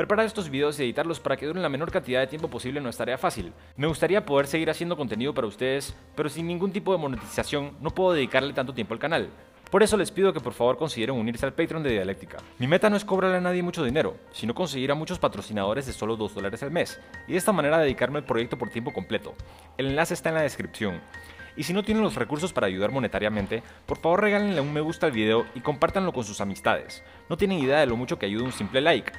Preparar estos videos y editarlos para que duren la menor cantidad de tiempo posible no es tarea fácil. Me gustaría poder seguir haciendo contenido para ustedes, pero sin ningún tipo de monetización no puedo dedicarle tanto tiempo al canal. Por eso les pido que por favor consideren unirse al Patreon de Dialéctica. Mi meta no es cobrarle a nadie mucho dinero, sino conseguir a muchos patrocinadores de solo 2 dólares al mes, y de esta manera dedicarme al proyecto por tiempo completo. El enlace está en la descripción. Y si no tienen los recursos para ayudar monetariamente, por favor regálenle un me gusta al video y compártanlo con sus amistades. No tienen idea de lo mucho que ayuda un simple like.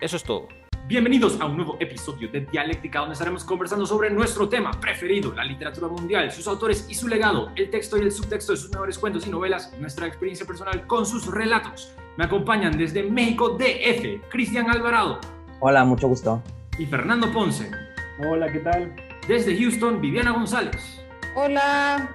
Eso es todo. Bienvenidos a un nuevo episodio de Dialéctica donde estaremos conversando sobre nuestro tema preferido, la literatura mundial, sus autores y su legado, el texto y el subtexto de sus mejores cuentos y novelas, nuestra experiencia personal con sus relatos. Me acompañan desde México DF, Cristian Alvarado. Hola, mucho gusto. Y Fernando Ponce. Hola, ¿qué tal? Desde Houston, Viviana González. Hola.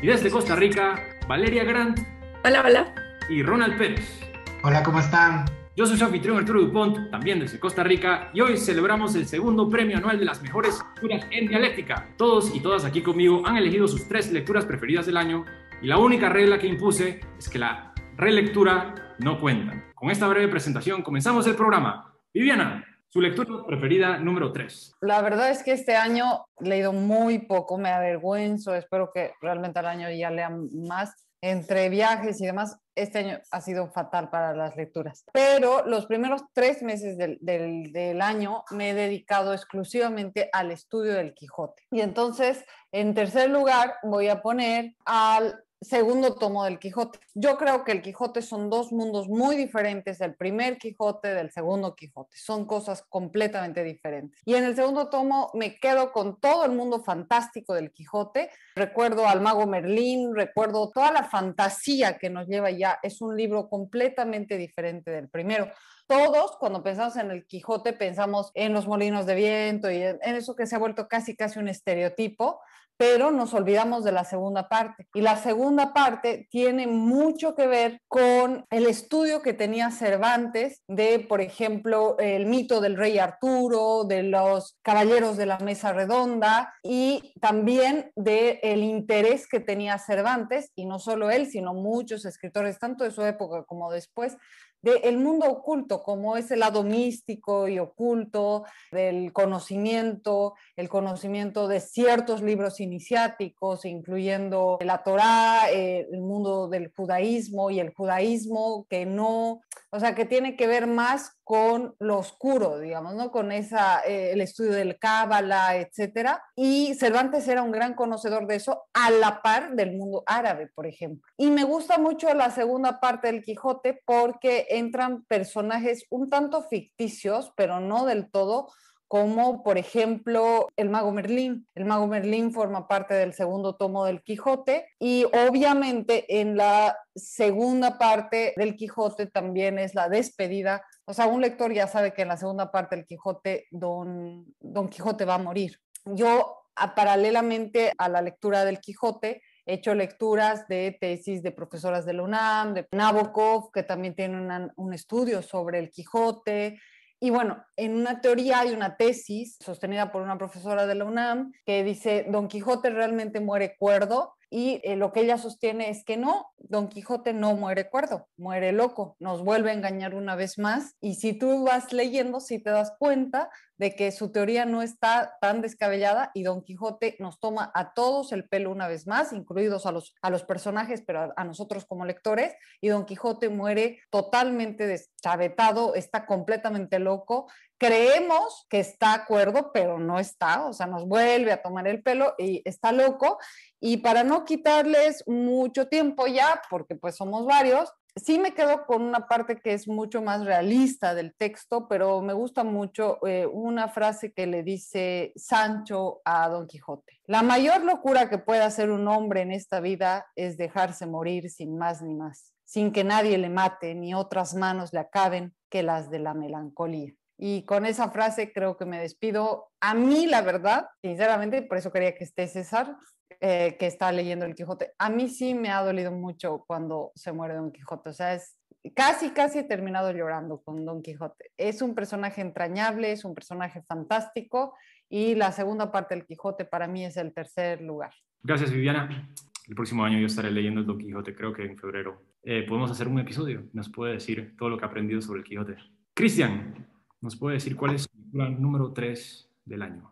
Y desde Costa Rica, Valeria Grant. Hola, hola. Y Ronald Pérez. Hola, ¿cómo están? Yo soy su anfitrión Arturo Dupont, también desde Costa Rica, y hoy celebramos el segundo premio anual de las mejores lecturas en dialéctica. Todos y todas aquí conmigo han elegido sus tres lecturas preferidas del año, y la única regla que impuse es que la relectura no cuenta. Con esta breve presentación comenzamos el programa. Viviana, su lectura preferida número 3. La verdad es que este año he leído muy poco, me avergüenzo, espero que realmente al año ya lea más entre viajes y demás, este año ha sido fatal para las lecturas. Pero los primeros tres meses del, del, del, año me he dedicado exclusivamente al estudio del Quijote. Y entonces, en tercer lugar, voy a poner al segundo tomo del Quijote. Yo creo que el Quijote son dos mundos muy diferentes del primer Quijote, del segundo Quijote. Son cosas completamente diferentes. Y en el segundo tomo me quedo con todo el mundo fantástico del Quijote. Recuerdo al mago Merlín, recuerdo toda la fantasía que nos lleva ya. Es un libro completamente diferente del primero todos cuando pensamos en el Quijote pensamos en los molinos de viento y en, eso que se ha vuelto casi casi un estereotipo, pero nos olvidamos de la segunda parte. Y la segunda parte tiene mucho que ver con el estudio que tenía Cervantes de, por ejemplo, el mito del rey Arturo, de los caballeros de la mesa redonda y también del el interés que tenía Cervantes, y no solo él, sino muchos escritores, tanto de su época como después, del mundo oculto, como es el lado místico y oculto del conocimiento, el conocimiento de ciertos libros iniciáticos, incluyendo la Torá, eh, el mundo del judaísmo y el judaísmo que no, o sea, que tiene que ver más con lo oscuro, digamos, ¿no? Con esa, eh, el estudio del Cábala, etcétera. Y Cervantes era un gran conocedor de eso, a la par del mundo árabe, por ejemplo. Y me gusta mucho la segunda parte del Quijote porque entran personajes un tanto ficticios, pero no del todo, como por ejemplo el mago Merlín. El mago Merlín forma parte del segundo tomo del Quijote y obviamente en la segunda parte del Quijote también es la despedida. O sea, un lector ya sabe que en la segunda parte del Quijote don, don Quijote va a morir. Yo, a, paralelamente a la lectura del Quijote, he hecho lecturas de tesis de profesoras de la UNAM, de Nabokov, que también tiene una, un estudio sobre el Quijote, y bueno, en una teoría hay una tesis sostenida por una profesora de la UNAM que dice, Don Quijote realmente muere cuerdo y eh, lo que ella sostiene es que no, Don Quijote no muere cuerdo, muere loco, nos vuelve a engañar una vez más y si tú vas leyendo, si te das cuenta de que su teoría no está tan descabellada y Don Quijote nos toma a todos el pelo una vez más, incluidos a los, a los personajes, pero a, nosotros como lectores, y Don Quijote muere totalmente deschavetado, está completamente loco, creemos que está acuerdo, pero no está, o sea, nos vuelve a tomar el pelo y está loco. Y para no quitarles mucho tiempo ya, porque pues somos varios, sí me quedo con una parte que es mucho más realista del texto, pero me gusta mucho eh, una frase que le dice Sancho a Don Quijote. La mayor locura que puede hacer un hombre en esta vida es dejarse morir sin más ni más, sin que nadie le mate ni otras manos le acaben que las de la melancolía. Y con esa frase creo que me despido. A mí, la verdad, sinceramente, por eso quería que esté César, eh, que está leyendo el Quijote. A mí sí me ha dolido mucho cuando se muere Don Quijote. O sea, es casi, casi he terminado llorando con Don Quijote. Es un personaje entrañable, es un personaje fantástico y la segunda parte del Quijote para mí es el tercer lugar. Gracias, Viviana. El próximo año yo estaré leyendo el Don Quijote, creo que en febrero. Eh, podemos hacer un episodio, nos puede decir todo lo que ha aprendido sobre el Quijote. Cristian, ¿Nos puede decir cuál es su número 3 del año?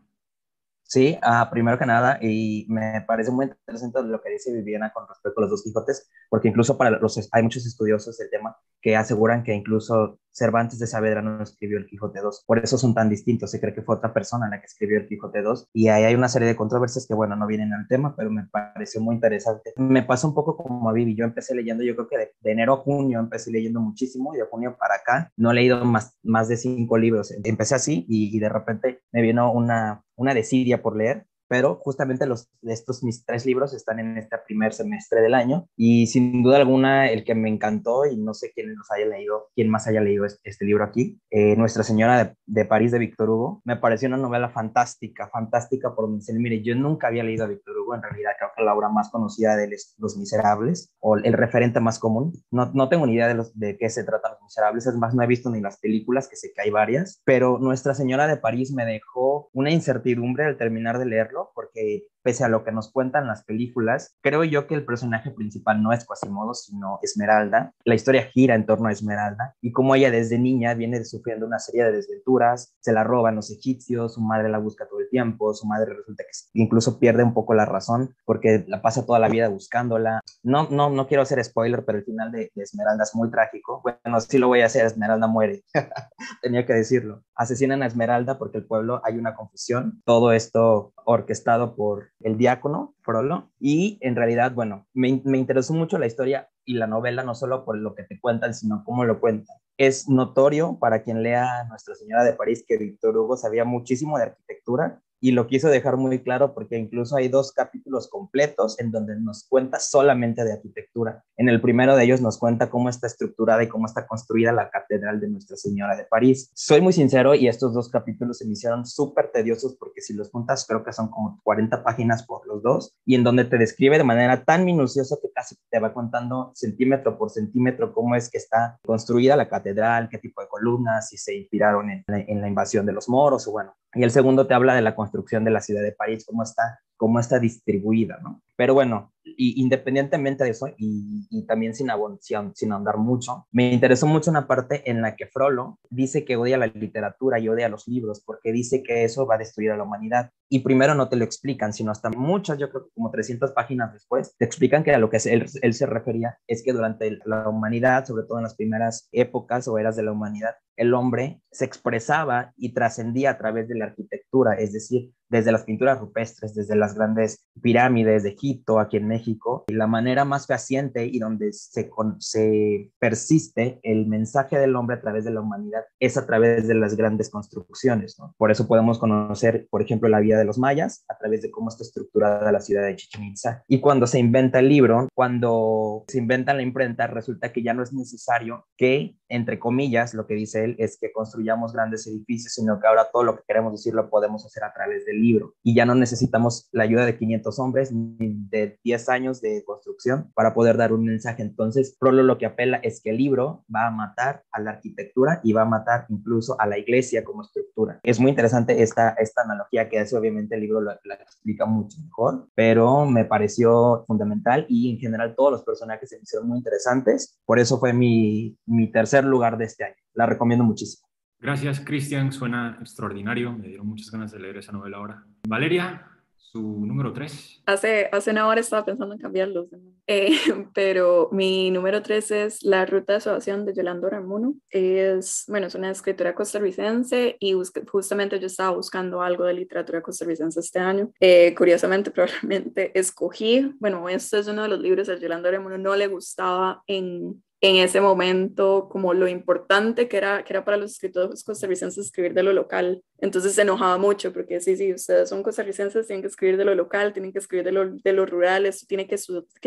Sí, uh, primero que nada, y me parece muy interesante lo que dice Viviana con respecto a los dos Quijotes, porque incluso para los, hay muchos estudiosos del tema que aseguran que incluso Cervantes de Saavedra no escribió el Quijote 2. Por eso son tan distintos. Se cree que fue otra persona la que escribió el Quijote 2. Y ahí hay una serie de controversias que, bueno, no vienen al tema, pero me pareció muy interesante. Me pasa un poco como a Vivi. Yo empecé leyendo, yo creo que de, de, enero a junio empecé leyendo muchísimo. Y de junio para acá no he leído más, más de cinco libros. Empecé así y, y de repente me vino una, una desidia por leer pero justamente los, estos mis tres libros están en este primer semestre del año y sin duda alguna el que me encantó y no sé quién los haya leído, quién más haya leído este, este libro aquí, eh, Nuestra Señora de, de, París de Víctor Hugo, me pareció una novela fantástica, fantástica por donde mire, yo nunca había leído a Víctor Hugo, en realidad creo que la obra más conocida de Los Miserables o el referente más común, no, no tengo ni idea de, los, de qué se tratan Los Miserables, es más, no he visto ni las películas, que sé que hay varias, pero Nuestra Señora de París me dejó una incertidumbre al terminar de leerlo porque pese a lo que nos cuentan las películas, creo yo que el personaje principal no es Quasimodo, sino Esmeralda. La historia gira en torno a Esmeralda y como ella desde niña viene sufriendo una serie de desventuras, se la roban los egipcios, su madre la busca todo el tiempo, su madre resulta que incluso pierde un poco la razón porque la pasa toda la vida buscándola. No, no, no quiero hacer spoiler, pero el final de, de Esmeralda es muy trágico. Bueno, sí lo voy a hacer, Esmeralda muere. Tenía que decirlo. Asesinan a Esmeralda porque el pueblo hay una confusión. Todo esto orquestado por el diácono, Frollo, y en realidad, bueno, me, me, interesó mucho la historia y la novela, no solo por lo que te cuentan, sino cómo lo cuentan. Es notorio para quien lea Nuestra Señora de París que Víctor Hugo sabía muchísimo de arquitectura y lo quiso dejar muy claro porque incluso hay dos capítulos completos en donde nos cuenta solamente de arquitectura. En el primero de ellos nos cuenta cómo está estructurada y cómo está construida la Catedral de Nuestra Señora de París. Soy muy sincero y estos dos capítulos se me hicieron súper tediosos porque si los juntas creo que son como 40 páginas por los dos y en donde te describe de manera tan minuciosa que casi te va contando centímetro por centímetro cómo es que está construida la catedral, qué tipo de columnas, si se inspiraron en la, en la invasión de los moros o bueno. Y el segundo te habla de la construcción de la ciudad de París, cómo está, cómo está distribuida, ¿no? Pero bueno, y independientemente de eso, y, también sin, sin, sin andar mucho, me interesó mucho una parte en la que Frollo dice que odia la literatura y odia los libros, porque dice que eso va a destruir a la humanidad. Y primero no te lo explican, sino hasta muchas, yo creo que como 300 páginas después, te explican que a lo que él se refería es que durante la humanidad, sobre todo en las primeras épocas o eras de la humanidad, el hombre se expresaba y trascendía a través de la arquitectura, es decir, desde las pinturas rupestres, desde las grandes pirámides de Egipto, aquí en México, la manera más fehaciente y donde se, se persiste el mensaje del hombre a través de la humanidad es a través de las grandes construcciones. ¿no? Por eso podemos conocer, por ejemplo, la vida de los mayas a través de cómo está estructurada la ciudad de Chichen Itza. Y cuando se inventa el libro, cuando se inventa la imprenta, resulta que ya no es necesario que, entre comillas, lo que dice él es que construyamos grandes edificios, sino que ahora todo lo que queremos decir lo podemos hacer a través del libro y ya no necesitamos la ayuda de 500 hombres ni de 10 años de construcción para poder dar un mensaje. Entonces, Prolo lo que apela es que el libro va a matar a la arquitectura y va a matar incluso a la iglesia como estructura. Es muy interesante esta, esta analogía que hace, obviamente el libro la, la explica mucho mejor, pero me pareció fundamental y en general todos los personajes se me hicieron muy interesantes. Por eso fue mi, mi tercer lugar de este año. La recomiendo muchísimo. Gracias, Cristian. Suena extraordinario. Me dieron muchas ganas de leer esa novela ahora. Valeria, su número 3. Hace, hace una hora estaba pensando en cambiarlos, eh, pero mi número 3 es La Ruta de Suación de Yolanda Ramuno. Es, bueno, es una escritora costarricense y justamente yo estaba buscando algo de literatura costarricense este año. Eh, curiosamente, probablemente escogí, bueno, este es uno de los libros de Yolanda Ramuno, no le gustaba en en ese momento como lo importante que era, que era para los escritores costarricenses escribir de lo local. Entonces se enojaba mucho porque sí, sí, ustedes son costarricenses, tienen que escribir de lo local, tienen que escribir de lo, de lo rural, esto tiene que,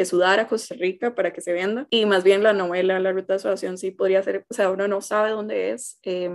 sudar a Costa Rica para que se venda. Y más bien la novela, La Ruta de Asociación, sí podría ser, o sea, uno no sabe dónde es. Eh,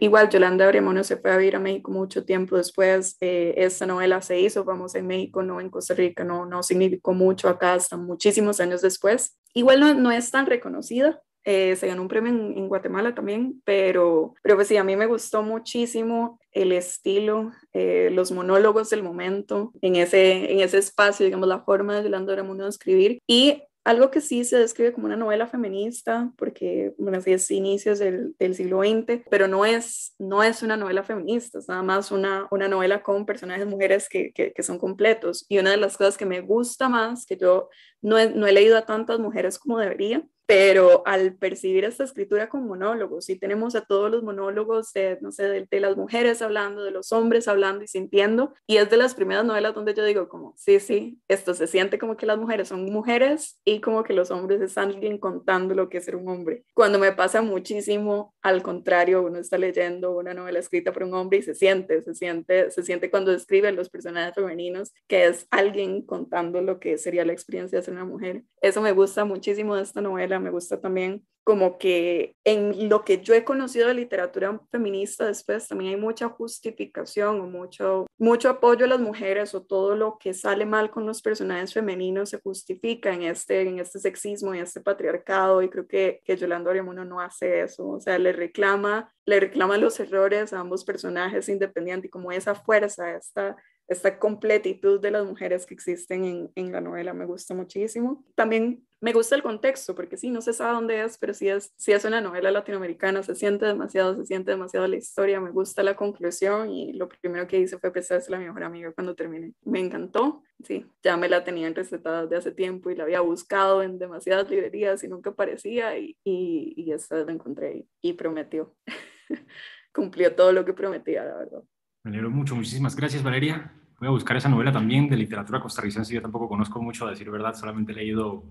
Igual Yolanda Bremono se fue a vivir a México mucho tiempo después. Eh, esta novela se hizo famosa en México, no en Costa Rica, no, no significó mucho acá hasta muchísimos años después. Igual no, no es tan reconocida. Eh, se ganó un premio en, Guatemala también, pero, pero pues sí, a mí me gustó muchísimo el estilo, eh, los monólogos del momento, en ese, en ese espacio, digamos, la forma de Yolanda Bremono de escribir y algo que sí se describe como una novela feminista, porque, bueno, sí es inicios del, del siglo XX, pero no es, no es una novela feminista, es nada más una, una novela con personajes mujeres que, que, son completos. Y una de las cosas que me gusta más, que yo no no he leído a tantas mujeres como debería, pero al percibir esta escritura con monólogos, y tenemos a todos los monólogos de, no sé, de, las mujeres hablando, de los hombres hablando y sintiendo, y es de las primeras novelas donde yo digo como, sí, sí, esto se siente como que las mujeres son mujeres y como que los hombres es alguien contando lo que es ser un hombre. Cuando me pasa muchísimo, al contrario, uno está leyendo una novela escrita por un hombre y se siente, se siente, se siente cuando describe los personajes femeninos que es alguien contando lo que sería la experiencia de ser una mujer. Eso me gusta muchísimo de esta novela me gusta también como que en lo que yo he conocido de literatura feminista después también hay mucha justificación o mucho, mucho apoyo a las mujeres o todo lo que sale mal con los personajes femeninos se justifica en este, en este sexismo y este patriarcado y creo que, que Yolanda Oriamuno no hace eso, o sea, le reclama, le reclama los errores a ambos personajes independientes y como esa fuerza, esta esta completitud de las mujeres que existen en, en, la novela me gusta muchísimo. También me gusta el contexto, porque sí, no se sabe dónde es, pero sí es, sí es una novela latinoamericana, se siente demasiado, se siente demasiado la historia, me gusta la conclusión y lo primero que hice fue prestársela a mi mejor amiga cuando terminé. Me encantó, sí, ya me la tenían recetada desde hace tiempo y la había buscado en demasiadas librerías y nunca aparecía y, y, y esta la encontré y prometió, cumplió todo lo que prometía, la verdad. Me alegro mucho, muchísimas gracias Valeria. Voy a buscar esa novela también de literatura costarricense. Yo tampoco conozco mucho, a decir verdad, solamente he leído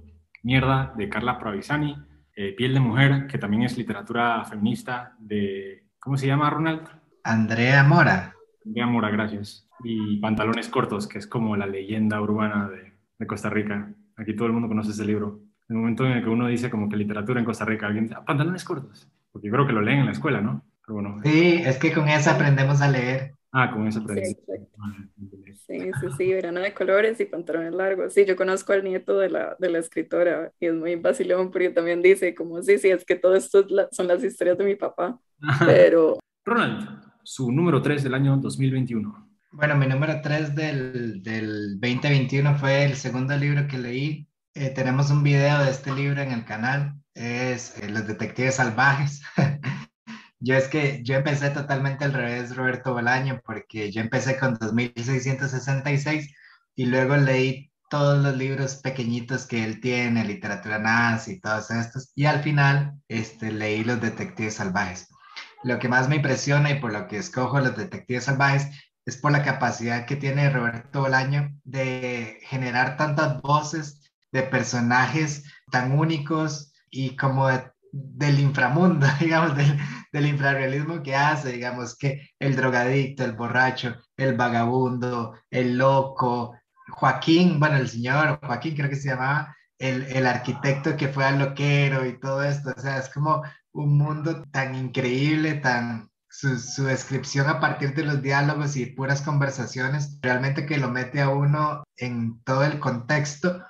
Mierda de Carla Pravisani, eh, Piel de Mujer, que también es literatura feminista de, ¿cómo se llama, Ronald? Andrea Mora. Andrea Mora, gracias. Y Pantalones Cortos, que es como la leyenda urbana de, de Costa Rica. Aquí todo el mundo conoce ese libro. En el momento en el que uno dice como que literatura en Costa Rica, alguien dice, ah, pantalones cortos, porque yo creo que lo leen en la escuela, ¿no? Pero bueno, sí, es que con eso aprendemos a leer. Ah, con eso aprendí. Sí, sí, sí, verano de colores y pantalones largos. Sí, yo conozco al nieto de la, de la escritora y es muy vacilón porque también dice como, sí, sí, es que todo esto son las historias de mi papá, pero... Ronald, su número 3 del año 2021. Bueno, mi número 3 del, del 2021 fue el segundo libro que leí. Eh, tenemos un video de este libro en el canal, es eh, Los Detectives Salvajes. Yo es que yo empecé totalmente al revés, Roberto Bolaño, porque yo empecé con 2666 y luego leí todos los libros pequeñitos que él tiene, literatura nazi y todos estos, y al final este, leí Los Detectives Salvajes. Lo que más me impresiona y por lo que escojo Los Detectives Salvajes es por la capacidad que tiene Roberto Bolaño de generar tantas voces de personajes tan únicos y como del inframundo, digamos, del, del infrarrealismo que hace, digamos, que el drogadicto, el borracho, el vagabundo, el loco, Joaquín, bueno, el señor Joaquín creo que se llamaba, el, el arquitecto que fue al loquero y todo esto, o sea, es como un mundo tan increíble, tan, su, su, descripción a partir de los diálogos y puras conversaciones, realmente que lo mete a uno en todo el contexto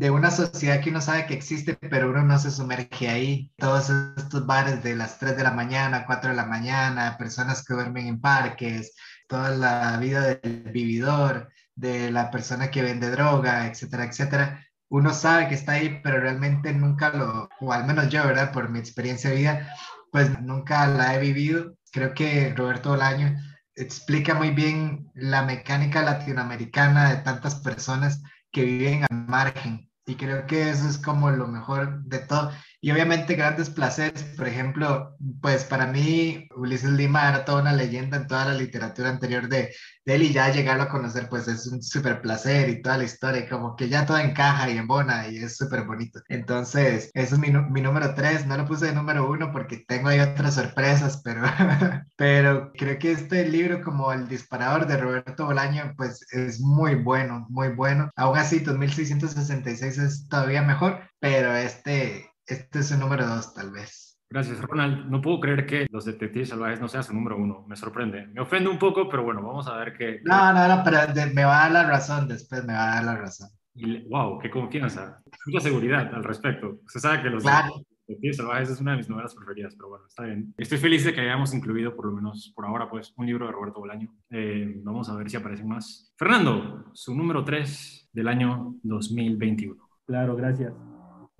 de una sociedad que uno sabe que existe, pero uno no se sumerge ahí. Todos estos bares de las 3 de la mañana, 4 de la mañana, personas que duermen en parques, toda la vida del vividor, de la persona que vende droga, etcétera, etcétera. Uno sabe que está ahí, pero realmente nunca lo, o al menos yo, ¿verdad? Por mi experiencia de vida, pues nunca la he vivido. Creo que Roberto Bolaño explica muy bien la mecánica latinoamericana de tantas personas que viven al margen. Y creo que eso es como lo mejor de todo. Y obviamente grandes placeres, por ejemplo, pues para mí Ulises Lima era toda una leyenda en toda la literatura anterior de, de él y ya llegarlo a conocer pues es un súper placer y toda la historia, como que ya todo encaja y embona y es súper bonito. Entonces, ese es mi, número tres, no lo puse de número uno porque tengo ahí otras sorpresas, pero, pero creo que este libro como El disparador de Roberto Bolaño pues es muy bueno, muy bueno. Aún así, 2666 es todavía mejor, pero este este es el número dos, tal vez. Gracias, Ronald. No puedo creer que los detectives salvajes no sean su número uno. Me sorprende. Me ofende un poco, pero bueno, vamos a ver qué. No, no, no, pero me va a dar la razón después, me va a dar la razón. Y, wow, qué confianza. Mucha seguridad al respecto. Se sabe que los detectives salvajes es una de mis novelas preferidas, pero bueno, está bien. Estoy feliz de que hayamos incluido, por lo menos por ahora, pues, un libro de Roberto Bolaño. Eh, vamos a ver si aparecen más. Fernando, su número tres del año 2021. Claro, gracias.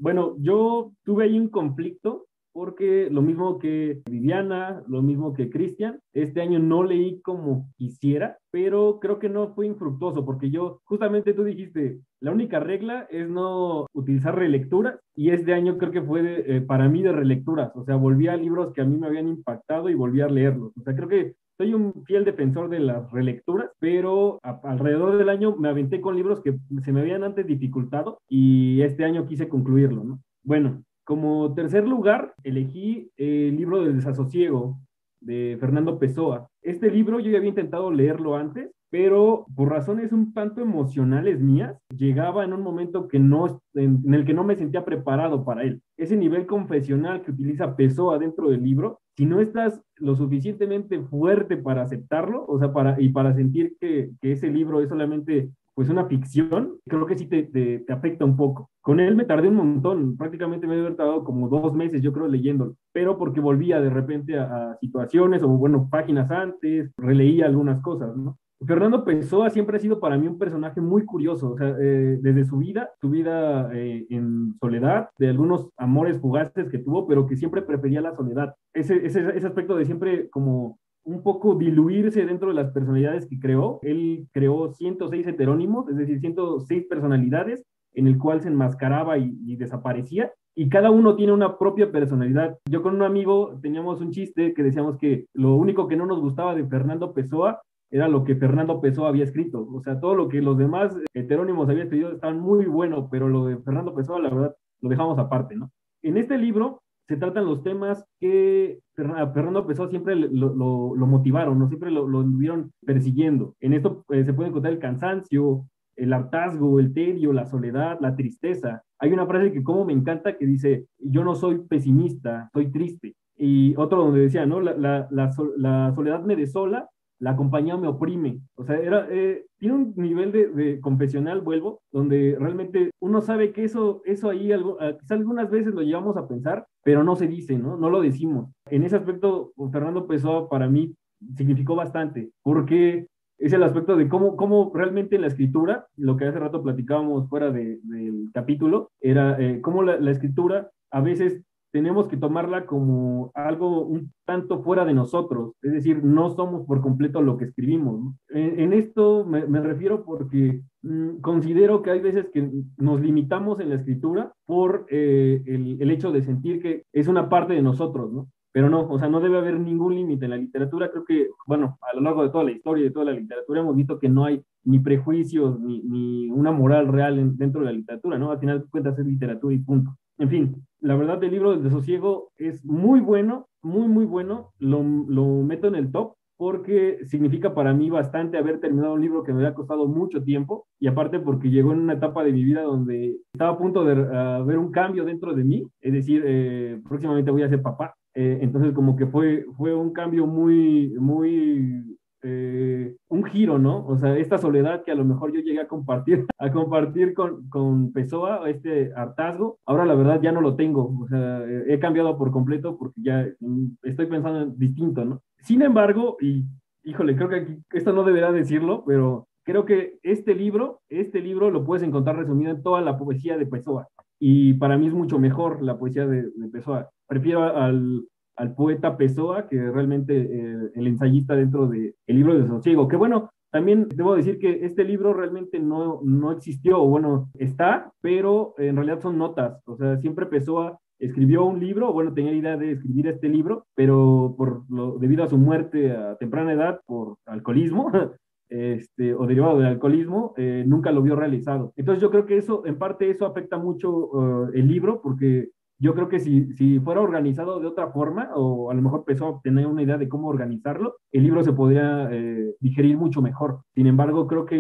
Bueno, yo tuve ahí un conflicto porque lo mismo que Viviana, lo mismo que Cristian, este año no leí como quisiera, pero creo que no fue infructuoso porque yo, justamente tú dijiste, la única regla es no utilizar relecturas y este año creo que fue eh, para mí de relecturas, o sea, volví a libros que a mí me habían impactado y volví a leerlos, o sea, creo que soy un fiel defensor de las relecturas, pero alrededor del año me aventé con libros que se me habían antes dificultado y este año quise concluirlo, ¿no? Bueno, como tercer lugar, elegí el libro del desasosiego de Fernando Pessoa. Este libro yo ya había intentado leerlo antes, pero por razones un tanto emocionales mías, llegaba en un momento que no, en, el que no me sentía preparado para él. Ese nivel confesional que utiliza Pessoa dentro del libro, si no estás lo suficientemente fuerte para aceptarlo, o sea, para, y para sentir que, que ese libro es solamente pues una ficción, creo que sí te, te, afecta un poco. Con él me tardé un montón, prácticamente me he tardado como dos meses, yo creo, leyéndolo, pero porque volvía de repente a, situaciones o, bueno, páginas antes, releía algunas cosas, ¿no? Fernando Pessoa siempre ha sido para mí un personaje muy curioso, o sea, eh, desde su vida, su vida eh, en soledad, de algunos amores fugaces que tuvo, pero que siempre prefería la soledad. Ese, ese, aspecto de siempre como un poco diluirse dentro de las personalidades que creó. Él creó 106 heterónimos, es decir, 106 personalidades en el cual se enmascaraba y, desaparecía. Y cada uno tiene una propia personalidad. Yo con un amigo teníamos un chiste que decíamos que lo único que no nos gustaba de Fernando Pessoa era lo que Fernando Pessoa había escrito. O sea, todo lo que los demás heterónimos habían escrito estaban muy bueno, pero lo de Fernando Pessoa, la verdad, lo dejamos aparte, ¿no? En este libro se tratan los temas que Fernando Pessoa siempre lo, motivaron, ¿no? siempre lo, lo estuvieron persiguiendo. En esto eh, se puede encontrar el cansancio, el hartazgo, el tedio, la soledad, la tristeza. Hay una frase que como me encanta que dice, yo no soy pesimista, soy triste. Y otro donde decía, ¿no? La, la, la soledad me desola la compañía me oprime. O sea, era, eh, tiene un nivel de, confesional, vuelvo, donde realmente uno sabe que eso, eso ahí, algo, ah, quizás algunas veces lo llevamos a pensar, pero no se dice, ¿no? No lo decimos. En ese aspecto, Fernando Pessoa para mí significó bastante, porque es el aspecto de cómo, cómo realmente la escritura, lo que hace rato platicábamos fuera del capítulo, era eh, cómo la escritura a veces tenemos que tomarla como algo un tanto fuera de nosotros, es decir, no somos por completo lo que escribimos. En, esto me, refiero porque mm, considero que hay veces que nos limitamos en la escritura por eh, el, el, hecho de sentir que es una parte de nosotros, ¿no? Pero no, o sea, no debe haber ningún límite en la literatura. Creo que, bueno, a lo largo de toda la historia y de toda la literatura hemos visto que no hay ni prejuicios ni, ni una moral real dentro de la literatura, ¿no? Al final de cuentas es literatura y punto. En fin, la verdad el libro del desosiego es muy bueno, muy, muy bueno. Lo, meto en el top porque significa para mí bastante haber terminado un libro que me había costado mucho tiempo y aparte porque llegó en una etapa de mi vida donde estaba a punto de uh, ver un cambio dentro de mí, es decir, eh, próximamente voy a ser papá. Eh, entonces como que fue, fue un cambio muy, muy eh, un giro, ¿no? O sea, esta soledad que a lo mejor yo llegué a compartir, a compartir con, con Pessoa, este hartazgo, ahora la verdad ya no lo tengo, o sea, he cambiado por completo porque ya mm, estoy pensando en distinto, ¿no? Sin embargo, y híjole, creo que esto no deberá decirlo, pero creo que este libro, este libro lo puedes encontrar resumido en toda la poesía de Pessoa. Y para mí es mucho mejor la poesía de, de Pessoa. Prefiero al, al poeta Pessoa, que realmente eh, el ensayista dentro del el libro de Sosiego. Que bueno, también debo decir que este libro realmente no, no existió, o bueno, está, pero en realidad son notas. O sea, siempre Pessoa escribió un libro, bueno, tenía la idea de escribir este libro, pero por lo, debido a su muerte a temprana edad por alcoholismo, este, o derivado del alcoholismo, eh, nunca lo vio realizado. Entonces yo creo que eso, en parte eso afecta mucho eh, el libro, porque yo creo que si, si fuera organizado de otra forma, o a lo mejor empezó a tener una idea de cómo organizarlo, el libro se podría eh, digerir mucho mejor. Sin embargo, creo que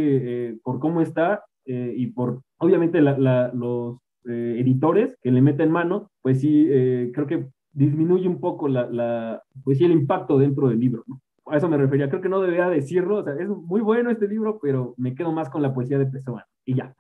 eh, por cómo está eh, y por, obviamente, los editores que le meten mano, pues sí, creo que disminuye un poco la, la, pues sí, el impacto dentro del libro. A eso me refería. Creo que no debería decirlo. O sea, es muy bueno este libro, pero me quedo más con la poesía de Pessoa. Y ya.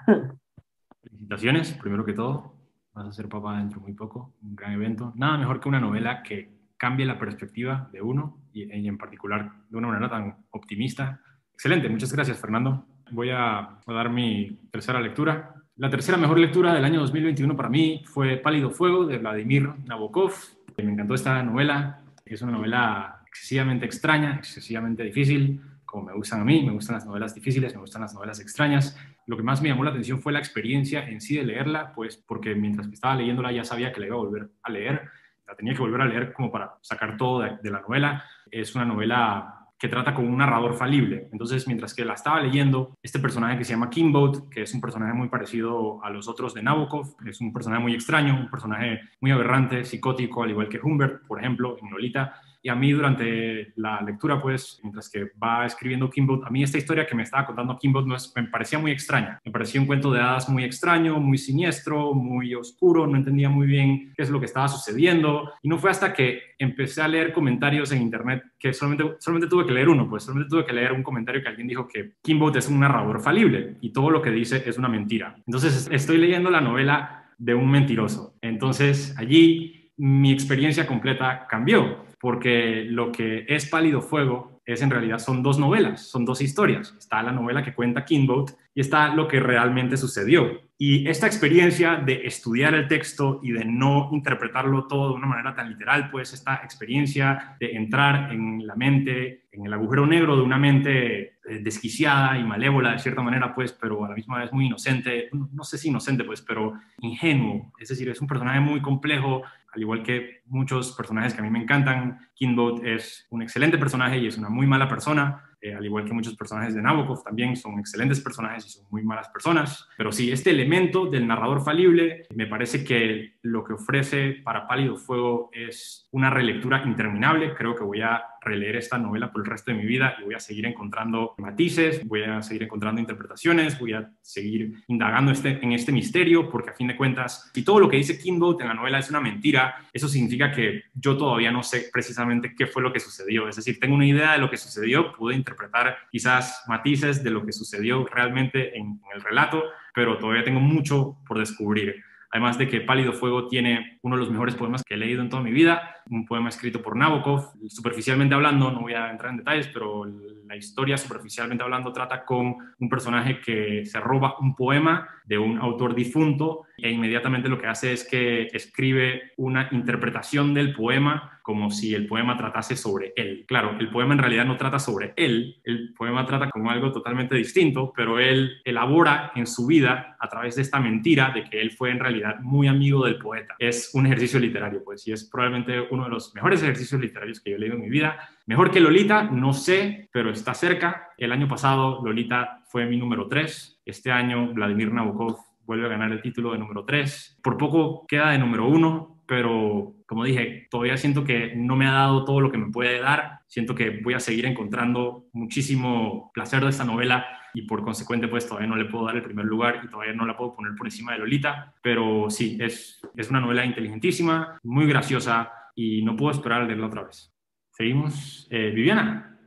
Felicitaciones, primero que todo vas a ser papá dentro muy poco, un gran evento. Nada mejor que una novela que cambie la perspectiva de uno y, en particular de una manera tan optimista. Excelente, muchas gracias Fernando. Voy a, dar mi tercera lectura. La tercera mejor lectura del año 2021 para mí fue Pálido Fuego de Vladimir Nabokov. Me encantó esta novela. Es una novela excesivamente extraña, excesivamente difícil, como me gustan a mí. Me gustan las novelas difíciles, me gustan las novelas extrañas. Lo que más me llamó la atención fue la experiencia en sí de leerla, pues porque mientras estaba leyéndola ya sabía que la iba a volver a leer. La tenía que volver a leer como para sacar todo de, de la novela. Es una novela que trata con un narrador falible. Entonces, mientras que la estaba leyendo, este personaje que se llama Kimboat, que es un personaje muy parecido a los otros de Nabokov, es un personaje muy extraño, un personaje muy aberrante, psicótico, al igual que Humbert, por ejemplo, en Lolita, y a mí durante la lectura, pues, mientras que va escribiendo Kimball, a mí esta historia que me estaba contando Kimball no es, me parecía muy extraña. Me parecía un cuento de hadas muy extraño, muy siniestro, muy oscuro, no entendía muy bien qué es lo que estaba sucediendo. Y no fue hasta que empecé a leer comentarios en internet que solamente, solamente tuve que leer uno, pues solamente tuve que leer un comentario que alguien dijo que Kimball es un narrador falible y todo lo que dice es una mentira. Entonces estoy leyendo la novela de un mentiroso. Entonces allí mi experiencia completa cambió porque lo que es Pálido Fuego es en realidad son dos novelas, son dos historias. Está la novela que cuenta Kinboat y está lo que realmente sucedió. Y esta experiencia de estudiar el texto y de no interpretarlo todo de una manera tan literal, pues esta experiencia de entrar en la mente, en el agujero negro de una mente eh, desquiciada y malévola de cierta manera, pues, pero a la misma vez muy inocente, no sé si inocente, pues, pero ingenuo. Es decir, es un personaje muy complejo, al igual que muchos personajes que a mí me encantan, Kinboat es un excelente personaje y es una muy mala persona, eh, al igual que muchos personajes de Nabokov también son excelentes personajes y son muy malas personas. Pero sí, este elemento del narrador falible me parece que lo que ofrece para Pálido Fuego es una relectura interminable. Creo que voy a releer esta novela por el resto de mi vida y voy a seguir encontrando matices, voy a seguir encontrando interpretaciones, voy a seguir indagando este, en este misterio, porque a fin de cuentas, si todo lo que dice Kinboat en la novela es una mentira, eso significa que yo todavía no sé precisamente qué fue lo que sucedió. Es decir, tengo una idea de lo que sucedió, pude interpretar quizás matices de lo que sucedió realmente en, en el relato, pero todavía tengo mucho por descubrir. Además de que Pálido Fuego tiene uno de los mejores poemas que he leído en toda mi vida, un poema escrito por Nabokov. Superficialmente hablando, no voy a entrar en detalles, pero la historia superficialmente hablando trata con un personaje que se roba un poema de un autor difunto e inmediatamente lo que hace es que escribe una interpretación del poema como si el poema tratase sobre él. Claro, el poema en realidad no trata sobre él, el poema trata como algo totalmente distinto, pero él elabora en su vida a través de esta mentira de que él fue en realidad muy amigo del poeta. Es un ejercicio literario, pues, y es probablemente uno de los mejores ejercicios literarios que yo he leído en mi vida. Mejor que Lolita, no sé, pero está cerca. El año pasado Lolita fue mi número 3. Este año Vladimir Nabokov vuelve a ganar el título de número 3. Por poco queda de número 1, pero como dije, todavía siento que no me ha dado todo lo que me puede dar. Siento que voy a seguir encontrando muchísimo placer de esta novela y por consecuente pues todavía no le puedo dar el primer lugar y todavía no la puedo poner por encima de Lolita, pero sí, es, es una novela inteligentísima, muy graciosa y no puedo esperar leerla otra vez. Seguimos. Eh, Viviana,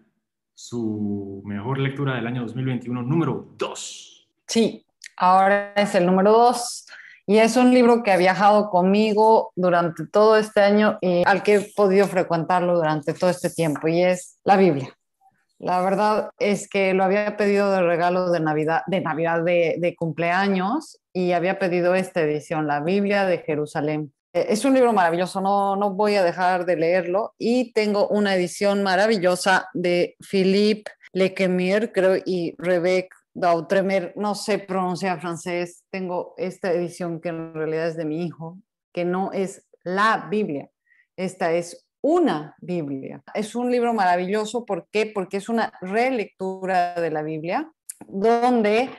su mejor lectura del año 2021, número 2. Sí, ahora es el número 2 y es un libro que ha viajado conmigo durante todo este año y al que he podido frecuentarlo durante todo este tiempo y es la Biblia. La verdad es que lo había pedido de regalo de Navidad, de Navidad de cumpleaños y había pedido esta edición, la Biblia de Jerusalén. Eh, es un libro maravilloso, no, no voy a dejar de leerlo. Y tengo una edición maravillosa de Philippe Lequemier, creo, y Rebecca Dautremer, no sé pronunciar francés. Tengo esta edición que en realidad es de mi hijo, que no es la Biblia. Esta es una Biblia. Es un libro maravilloso, ¿por qué? Porque es una relectura de la Biblia, donde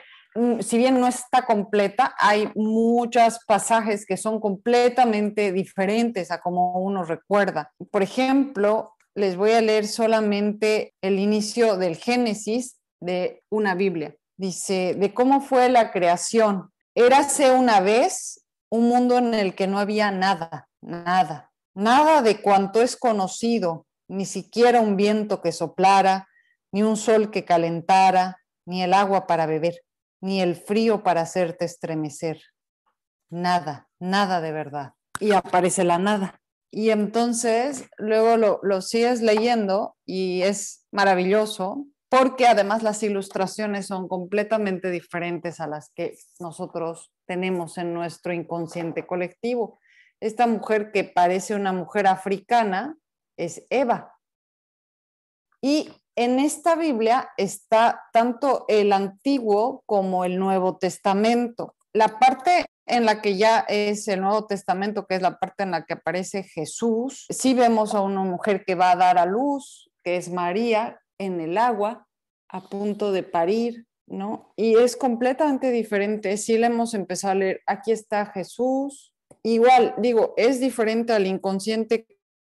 si bien no está completa, hay muchos pasajes que son completamente diferentes a como uno recuerda. Por ejemplo, les voy a leer solamente el inicio del Génesis de una Biblia. Dice, de cómo fue la creación. Érase una vez un mundo en el que no había nada, nada nada de cuanto es conocido, ni siquiera un viento que soplara, ni un sol que calentara, ni el agua para beber, ni el frío para hacerte estremecer. Nada, nada de verdad. Y aparece la nada. Y entonces luego lo, lo sigues leyendo y es maravilloso porque además las ilustraciones son completamente diferentes a las que nosotros tenemos en nuestro inconsciente colectivo. Esta mujer que parece una mujer africana es Eva. Y en esta Biblia está tanto el Antiguo como el Nuevo Testamento. La parte en la que ya es el Nuevo Testamento, que es la parte en la que aparece Jesús, sí vemos a una mujer que va a dar a luz, que es María, en el agua, a punto de parir, ¿no? Y es completamente diferente. Sí le hemos empezado a leer, aquí está Jesús. Igual, digo, es diferente al inconsciente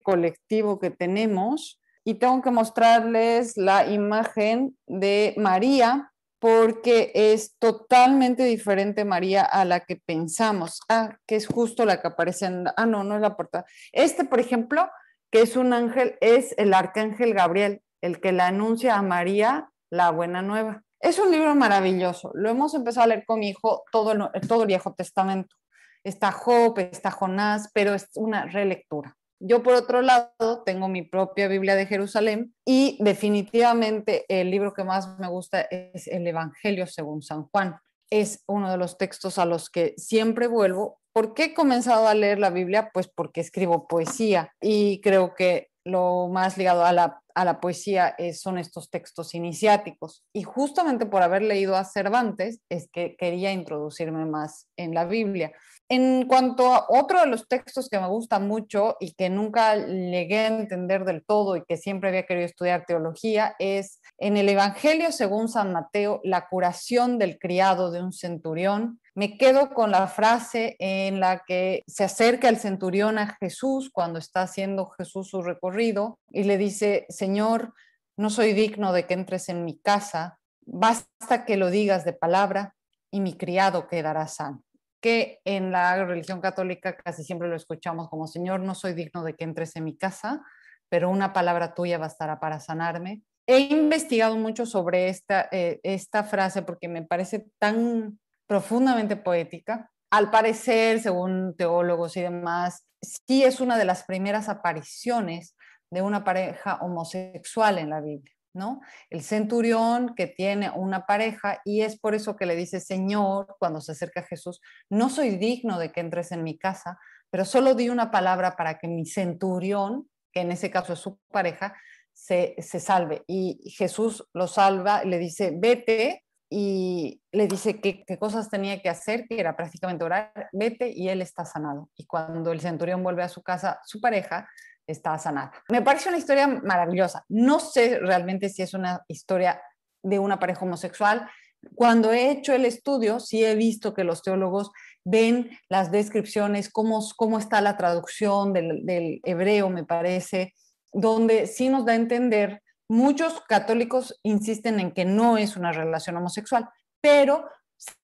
colectivo que tenemos. Y tengo que mostrarles la imagen de María, porque es totalmente diferente María a la que pensamos. Ah, que es justo la que aparece en... Ah, no, no es la portada. Este, por ejemplo, que es un ángel, es el arcángel Gabriel, el que le anuncia a María la buena nueva. Es un libro maravilloso. Lo hemos empezado a leer con mi hijo todo el, todo el Viejo Testamento. Está Job, está Jonás, pero es una relectura. Yo, por otro lado, tengo mi propia Biblia de Jerusalén y definitivamente el libro que más me gusta es el Evangelio según San Juan. Es uno de los textos a los que siempre vuelvo. ¿Por qué he comenzado a leer la Biblia? Pues porque escribo poesía y creo que lo más ligado a la, a la poesía son estos textos iniciáticos. Y justamente por haber leído a Cervantes es que quería introducirme más en la Biblia. En cuanto a otro de los textos que me gusta mucho y que nunca llegué a entender del todo y que siempre había querido estudiar teología, es en el Evangelio según San Mateo, la curación del criado de un centurión. Me quedo con la frase en la que se acerca el centurión a Jesús cuando está haciendo Jesús su recorrido y le dice, Señor, no soy digno de que entres en mi casa, basta que lo digas de palabra y mi criado quedará sano que en la religión católica casi siempre lo escuchamos como, Señor, no soy digno de que entres en mi casa, pero una palabra tuya bastará para sanarme. He investigado mucho sobre esta, eh, esta frase porque me parece tan profundamente poética. Al parecer, según teólogos y demás, sí es una de las primeras apariciones de una pareja homosexual en la Biblia. ¿No? El centurión que tiene una pareja y es por eso que le dice, Señor, cuando se acerca a Jesús, no soy digno de que entres en mi casa, pero solo di una palabra para que mi centurión, que en ese caso es su pareja, se, salve. Y Jesús lo salva, le dice, vete, y le dice qué, cosas tenía que hacer, que era prácticamente orar, vete y él está sanado. Y cuando el centurión vuelve a su casa, su pareja está sanada. Me parece una historia maravillosa. No sé realmente si es una historia de una pareja homosexual. Cuando he hecho el estudio, sí he visto que los teólogos ven las descripciones, cómo, cómo está la traducción del, del hebreo, me parece, donde sí nos da a entender, muchos católicos insisten en que no es una relación homosexual, pero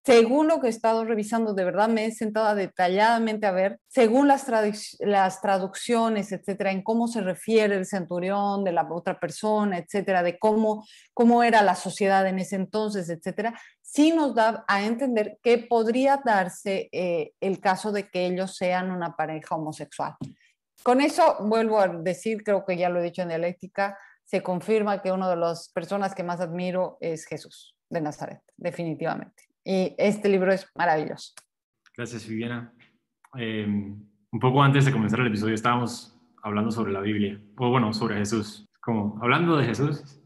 según lo que he estado revisando, de verdad me he sentado detalladamente a ver, según las, traducciones, etcétera, en cómo se refiere el centurión de la otra persona, etcétera, de cómo, cómo era la sociedad en ese entonces, etcétera, sí nos da a entender que podría darse eh, el caso de que ellos sean una pareja homosexual. Con eso vuelvo a decir, creo que ya lo he dicho en dialéctica, se confirma que una de las personas que más admiro es Jesús de Nazaret, definitivamente. Y este libro es maravilloso. Gracias, Viviana. Em, un poco antes de comenzar el episodio estábamos hablando sobre la Biblia, o bueno, sobre Jesús. Como hablando de Jesús.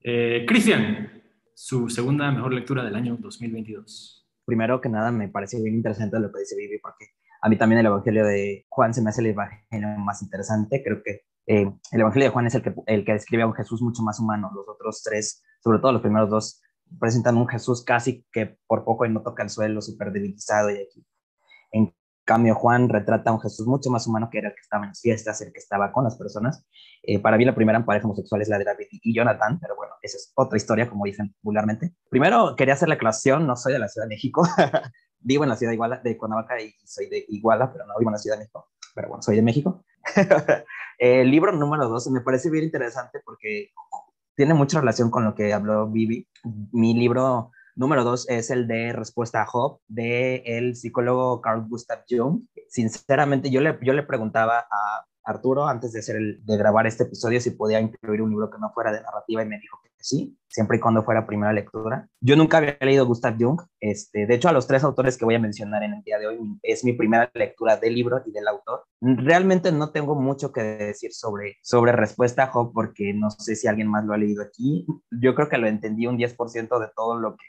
Eh, Cristian, su segunda mejor lectura del año 2022. Primero que nada, me parece bien interesante lo que dice Vivi, porque a mí también el Evangelio de Juan se me hace el Evangelio más interesante. Creo que eh, el Evangelio de Juan es el que, el que describe a un Jesús mucho más humano. Los otros tres, sobre todo los primeros dos, presentan un Jesús casi que por poco y no toca el suelo, súper debilitado y aquí. En cambio, Juan retrata a un Jesús mucho más humano que era el que estaba en las fiestas, el que estaba con las personas. Eh, para mí la primera pareja homosexual es la de David y Jonathan, pero bueno, esa es otra historia, como dicen vulgarmente. Primero, quería hacer la aclaración, no soy de la Ciudad de México, vivo en la ciudad de Iguala, de Cuernavaca y soy de Iguala, pero no vivo en la Ciudad de México, pero bueno, soy de México. el libro número dos me parece bien interesante porque tiene mucha relación con lo que habló Vivi. Mi libro número dos es el de Respuesta a Job, de el psicólogo Carl Gustav Jung. Sinceramente, yo le, yo le preguntaba a Arturo antes de, hacer el, de grabar este episodio si podía incluir un libro que no fuera de narrativa y me dijo que sí, siempre y cuando fuera primera lectura. Yo nunca había leído Gustav Jung, este, de hecho a los tres autores que voy a mencionar en el día de hoy es mi primera lectura del libro y del autor. Realmente no tengo mucho que decir sobre, sobre Respuesta a Job porque no sé si alguien más lo ha leído aquí. Yo creo que lo entendí un 10% de todo lo que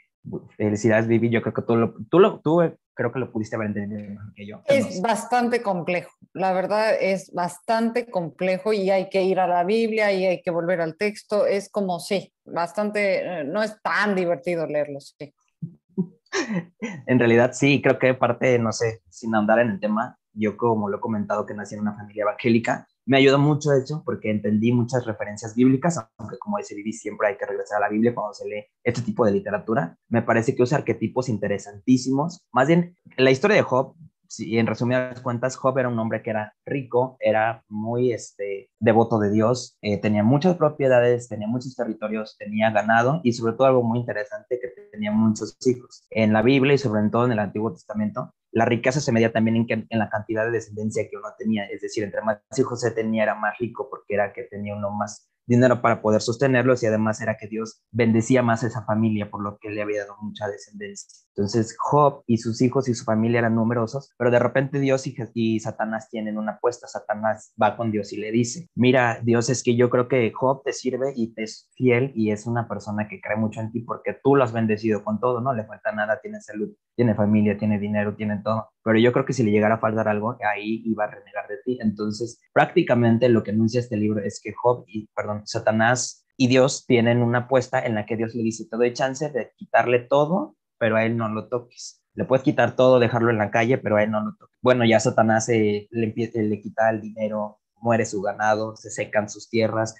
Felicidades, Vivi. Yo creo que tú lo, tú lo, tú creo que lo pudiste haber entendido mejor que yo. Es bastante complejo. La verdad es bastante complejo y hay que ir a la Biblia y hay que volver al texto. Es como, sí, bastante, eh, no es tan divertido leerlo, sí. en realidad sí, creo que parte, no sé, sin andar en el tema, yo como lo he comentado que nací en una familia evangélica, me ayudó mucho eso porque entendí muchas referencias bíblicas, aunque como dice Vivi, siempre hay que regresar a la Biblia cuando se lee este tipo de literatura. Me parece que usa arquetipos interesantísimos. Más bien, la historia de Job y en resumidas cuentas, Job era un hombre que era rico, era muy este, devoto de Dios, eh, tenía muchas propiedades, tenía muchos territorios, tenía ganado y sobre todo algo muy interesante que tenía muchos hijos. En la Biblia y sobre todo en el Antiguo Testamento, la riqueza se medía también en, en, la cantidad de descendencia que uno tenía, es decir, entre más hijos se tenía era más rico porque era que tenía uno más dinero para poder sostenerlos y además era que Dios bendecía más a esa familia por lo que le había dado mucha descendencia. Entonces Job y sus hijos y su familia eran numerosos, pero de repente Dios y, Satanás tienen una apuesta. Satanás va con Dios y le dice, mira, Dios es que yo creo que Job te sirve y te es fiel y es una persona que cree mucho en ti porque tú lo has bendecido con todo, no le falta nada, tiene salud, tiene familia, tiene dinero, tiene todo. Pero yo creo que si le llegara a faltar algo, ahí iba a renegar de ti. Entonces, prácticamente lo que anuncia este libro es que Job y, perdón, Satanás y Dios tienen una apuesta en la que Dios le dice, te doy chance de quitarle todo pero a él no lo toques. Le puedes quitar todo, dejarlo en la calle, pero a él no lo toques. Bueno, ya Satanás le, le quita el dinero, muere su ganado, se secan sus tierras,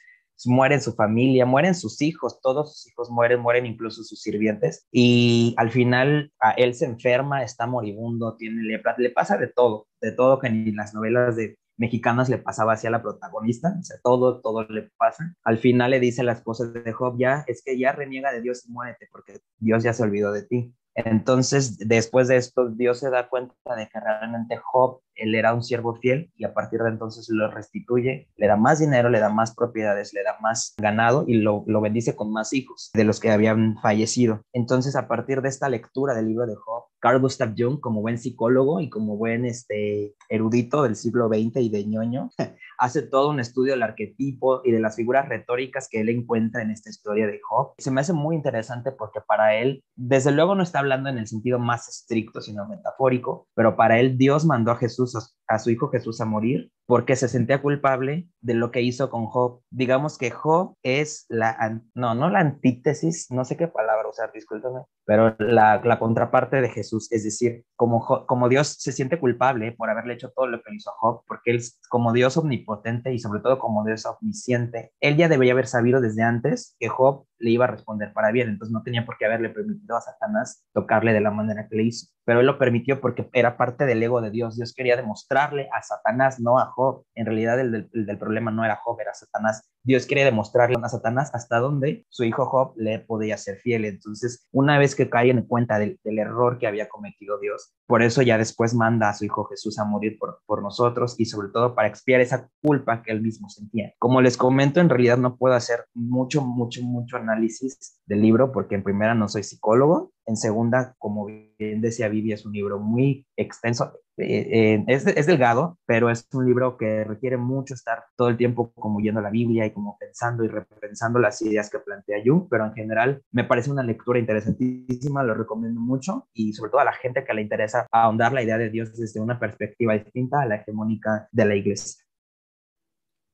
mueren su familia, mueren sus hijos, todos sus hijos mueren, mueren incluso sus sirvientes. Y al final a él se enferma, está moribundo, tiene lepra, le pasa de todo, de todo que en las novelas de mexicanas le pasaba hacia la protagonista, o sea, todo, todo le pasa. Al final le dice a la esposa de Job, ya, es que ya reniega de Dios y muérete, porque Dios ya se olvidó de ti. Entonces, después de esto, Dios se da cuenta de que realmente Job, él era un siervo fiel y a partir de entonces lo restituye, le da más dinero, le da más propiedades, le da más ganado y lo, lo bendice con más hijos de los que habían fallecido. Entonces, a partir de esta lectura del libro de Job, Carl Gustav Jung, como buen psicólogo y como buen este, erudito del siglo XX y de ñoño, hace todo un estudio del arquetipo y de las figuras retóricas que él encuentra en esta historia de Job. Se me hace muy interesante porque para él, desde luego no está hablando en el sentido más estricto, sino metafórico, pero para él Dios mandó a Jesús, Jesús a su hijo Jesús a morir porque se sentía culpable de lo que hizo con Job. Digamos que Job es la, no, no la antítesis, no sé qué palabra usar, discúlpame, pero la, la contraparte de Jesús, es decir, como, como Dios se siente culpable por haberle hecho todo lo que hizo Job, porque él como Dios omnipotente y sobre todo como Dios omnisciente, él ya debería haber sabido desde antes que Job le iba a responder para bien, entonces no tenía por qué haberle permitido a Satanás tocarle de la manera que le hizo, pero él lo permitió porque era parte del ego de Dios, Dios quería demostrarle a Satanás, no a Job. En realidad el del, problema no era Job, era Satanás. Dios quiere demostrarle a Satanás hasta dónde su hijo Job le podía ser fiel. Entonces, una vez que cae en cuenta del, error que había cometido Dios, por eso ya después manda a su hijo Jesús a morir por, por nosotros y sobre todo para expiar esa culpa que él mismo sentía. Como les comento, en realidad no puedo hacer mucho, mucho, mucho análisis del libro porque en primera no soy psicólogo, en segunda, como bien decía Vivi, es un libro muy extenso, eh, eh, es, es, delgado, pero es un libro que requiere mucho estar todo el tiempo como yendo a la Biblia y como pensando y repensando las ideas que plantea Jung, pero en general me parece una lectura interesantísima, lo recomiendo mucho y sobre todo a la gente que le interesa ahondar la idea de Dios desde una perspectiva distinta a la hegemónica de la iglesia.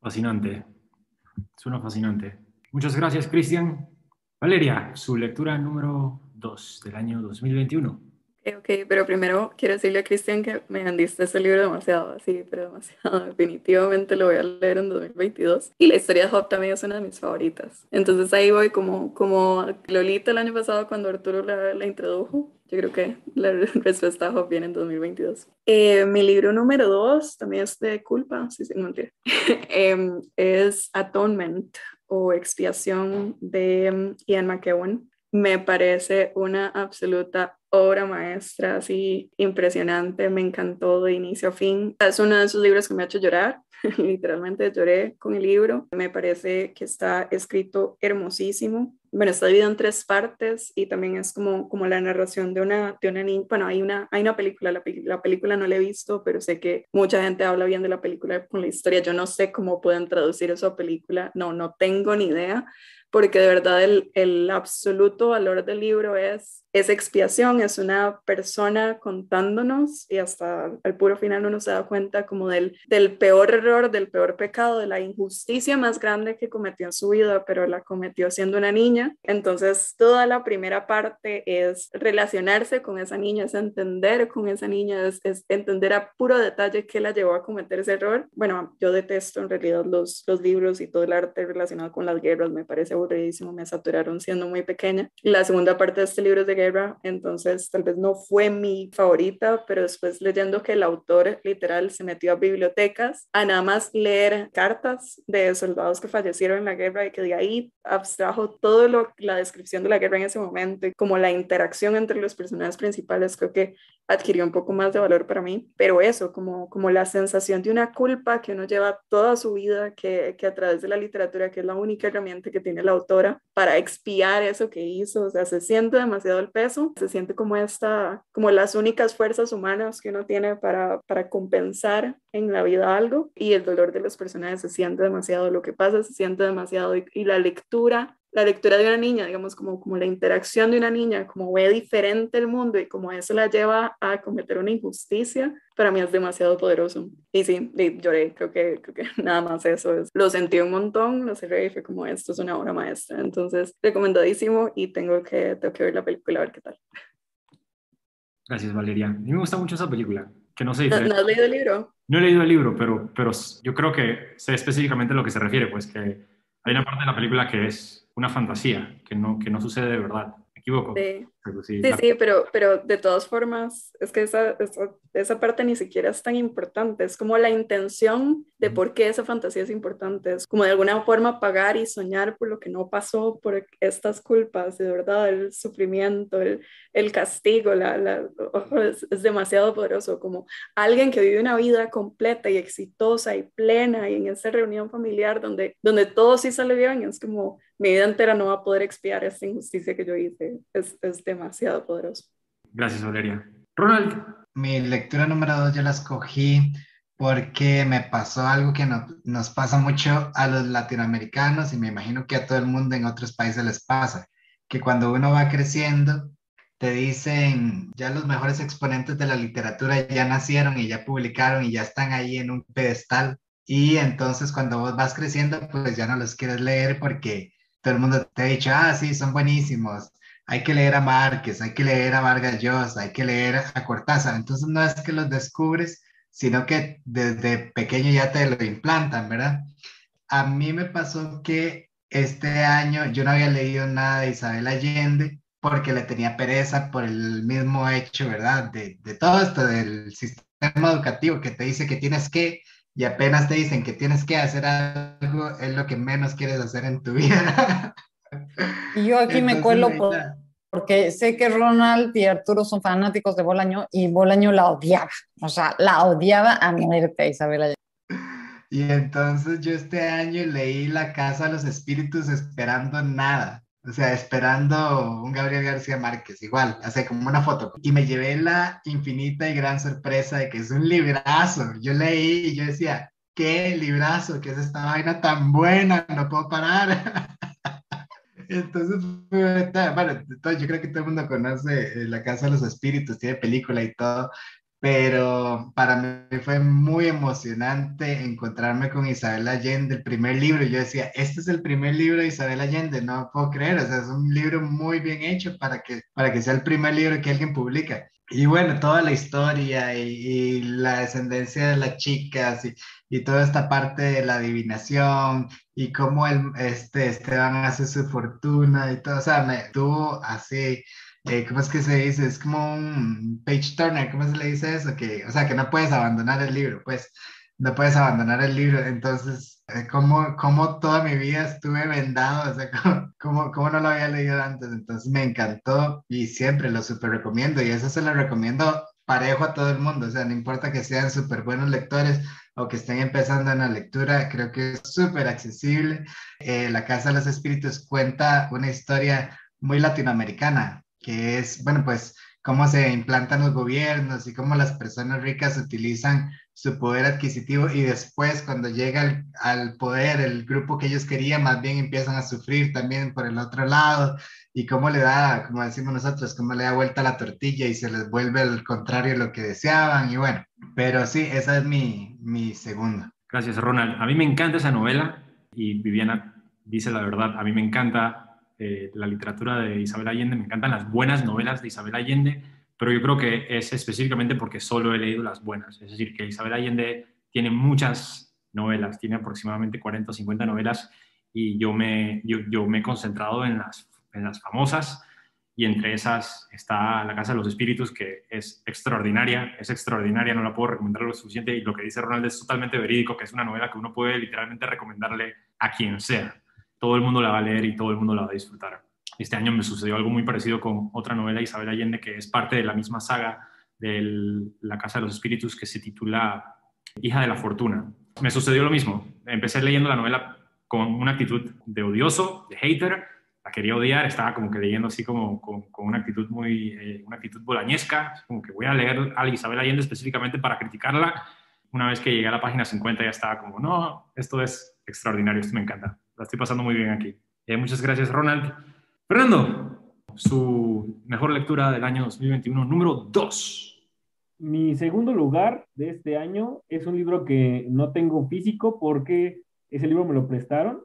Fascinante, suena fascinante. Muchas gracias, Cristian. Valeria, su lectura número 2 del año 2021. Ok, pero primero quiero decirle a Cristian que me andiste ese libro demasiado, sí, pero demasiado. Definitivamente lo voy a leer en 2022. Y la historia de Job también es una de mis favoritas. Entonces ahí voy como, como Lolita el año pasado cuando Arturo la, la introdujo. Yo creo que la respuesta a Job viene en 2022. Eh, mi libro número dos también es de culpa, sí, sí, mentira. eh, es Atonement o Expiación de Ian McEwan me parece una absoluta obra maestra, así impresionante, me encantó de inicio a fin. Es uno de esos libros que me ha hecho llorar, literalmente lloré con el libro. Me parece que está escrito hermosísimo. Bueno, está dividido en tres partes y también es como, como la narración de una, de una niña. Bueno, hay una, hay una película, la, la película no la he visto, pero sé que mucha gente habla bien de la película con la historia. Yo no sé cómo pueden traducir eso a película, no, no tengo ni idea, porque de verdad el, el absoluto valor del libro es es expiación, es una persona contándonos y hasta al puro final uno se da cuenta como del, del peor error, del peor pecado, de la injusticia más grande que cometió en su vida, pero la cometió siendo una niña. Entonces toda la primera parte es relacionarse con esa niña, es entender con esa niña, es, entender a puro detalle qué la llevó a cometer ese error. Bueno, yo detesto en realidad los, los libros y todo el arte relacionado con las guerras, me parece aburridísimo, me saturaron siendo muy pequeña. La segunda parte de este libro es de entonces tal vez no fue mi favorita, pero después leyendo que el autor literal se metió a bibliotecas a nada más leer cartas de soldados que fallecieron en la guerra y que de ahí abstrajo todo lo, la descripción de la guerra en ese momento y como la interacción entre los personajes principales, creo que adquirió un poco más de valor para mí, pero eso, como, como la sensación de una culpa que uno lleva toda su vida, que, que a través de la literatura, que es la única herramienta que tiene la autora para expiar eso que hizo, o sea, se siente demasiado el peso, se siente como esta, como las únicas fuerzas humanas que uno tiene para, para compensar en la vida algo y el dolor de los personajes se siente demasiado, lo que pasa se siente demasiado y, y la lectura la lectura de una niña, digamos, como, como la interacción de una niña, como ve diferente el mundo y como eso la lleva a cometer una injusticia, para mí es demasiado poderoso. Y sí, lloré, creo que, creo que nada más eso es. Lo sentí un montón, lo cerré y fue como, esto es una obra maestra. Entonces, recomendadísimo y tengo que, tengo que ver la película a ver qué tal. Gracias, Valeria. A mí me gusta mucho esa película, que no sé. ¿No, ¿No has leído el libro? No he leído el libro, pero, pero yo creo que sé específicamente a lo que se refiere, pues que hay una parte de la película que es una fantasía, que no, que no sucede de verdad. ¿Me equivoco? Sí, sí, sí, pero, pero de todas formas, es que esa, esa, esa, parte ni siquiera es tan importante, es como la intención de por qué esa fantasía es importante, es como de alguna forma pagar y soñar por lo que no pasó, por estas culpas, de verdad, el sufrimiento, el, el castigo, la, la es, es, demasiado poderoso, como alguien que vive una vida completa y exitosa y plena y en esa reunión familiar donde, donde todo sí sale bien, es como mi vida entera no va a poder expiar esta injusticia que yo hice. Es, es demasiado poderoso. Gracias, Valeria. Ronald. Mi lectura número dos yo la escogí porque me pasó algo que no, nos pasa mucho a los latinoamericanos y me imagino que a todo el mundo en otros países les pasa, que cuando uno va creciendo, te dicen, ya los mejores exponentes de la literatura ya nacieron y ya publicaron y ya están ahí en un pedestal. Y entonces cuando vos vas creciendo, pues ya no los quieres leer porque todo el mundo te ha dicho, ah, sí, son buenísimos, hay que leer a Márquez, hay que leer a Vargas Llosa, hay que leer a Cortázar. Entonces no es que los descubres, sino que desde pequeño ya te lo implantan, ¿verdad? A mí me pasó que este año yo no había leído nada de Isabel Allende porque le tenía pereza por el mismo hecho, ¿verdad? De, de todo esto del sistema educativo que te dice que tienes que y apenas te dicen que tienes que hacer algo, es lo que menos quieres hacer en tu vida. Y yo aquí me cuelo porque sé que Ronald y Arturo son fanáticos de Bolaño y Bolaño la odiaba, o sea, la odiaba a muerte Isabela. Y entonces yo este año leí La Casa de los Espíritus esperando nada. O sea, esperando un Gabriel García Márquez, igual, hace como una foto. Y me llevé la infinita y gran sorpresa de que es un librazo. Yo leí y yo decía, qué librazo, qué es esta vaina tan buena, no puedo parar. Entonces, bueno, yo creo que todo el mundo conoce eh, La Casa de los Espíritus, tiene película y todo, pero para mí fue muy emocionante encontrarme con Isabel Allende, el primer libro. Yo decía, este es el primer libro de Isabel Allende, no puedo creer, o sea, es un libro muy bien hecho para que, para que sea el primer libro que alguien publica. Y bueno, toda la historia y, la descendencia de las chicas y, y, toda esta parte de la adivinación y cómo el, este, Esteban hace su fortuna y todo, o sea, me tuvo así eh, ¿cómo es que se dice? Es como un page turner, ¿cómo se le dice eso? Que, o sea, que no puedes abandonar el libro, pues no puedes abandonar el libro. Entonces, eh, como, como toda mi vida estuve vendado, o sea, como, como, no lo había leído antes. Entonces me encantó y siempre lo súper recomiendo y eso se lo recomiendo parejo a todo el mundo, o sea, no importa que sean súper buenos lectores, o que estén empezando en la lectura, creo que es súper accesible. Eh, la Casa de los Espíritus cuenta una historia muy latinoamericana, que es, bueno, pues cómo se implantan los gobiernos y cómo las personas ricas utilizan su poder adquisitivo y después cuando llega al, poder el grupo que ellos querían más bien empiezan a sufrir también por el otro lado y cómo le da, como decimos nosotros, cómo le da vuelta la tortilla y se les vuelve al contrario lo que deseaban y bueno, pero sí, esa es mi, mi segunda. Gracias, Ronald. A mí me encanta esa novela y Viviana dice la verdad, a mí me encanta eh, la literatura de Isabel Allende, me encantan las buenas novelas de Isabel Allende pero yo creo que es específicamente porque solo he leído las buenas. Es decir, que Isabel Allende tiene muchas novelas, tiene aproximadamente 40 o 50 novelas y yo me, yo, me he concentrado en las, en las famosas y entre esas está La Casa de los Espíritus, que es extraordinaria, es extraordinaria, no la puedo recomendar lo suficiente y lo que dice Ronald es totalmente verídico, que es una novela que uno puede literalmente recomendarle a quien sea. Todo el mundo la va a leer y todo el mundo la va a disfrutar. Este año me sucedió algo muy parecido con otra novela, Isabel Allende, que es parte de la misma saga de La Casa de los Espíritus, que se titula Hija de la Fortuna. Me sucedió lo mismo. Empecé leyendo la novela con una actitud de odioso, de hater, quería odiar, estaba como que leyendo así como con, una actitud muy, eh, una actitud bolañesca, como que voy a leer a Isabel Allende específicamente para criticarla. Una vez que llegué a la página 50 ya estaba como, no, esto es extraordinario, esto me encanta, la estoy pasando muy bien aquí. Eh, muchas gracias, Ronald. Fernando, su mejor lectura del año 2021, número 2. Mi segundo lugar de este año es un libro que no tengo físico porque ese libro me lo prestaron,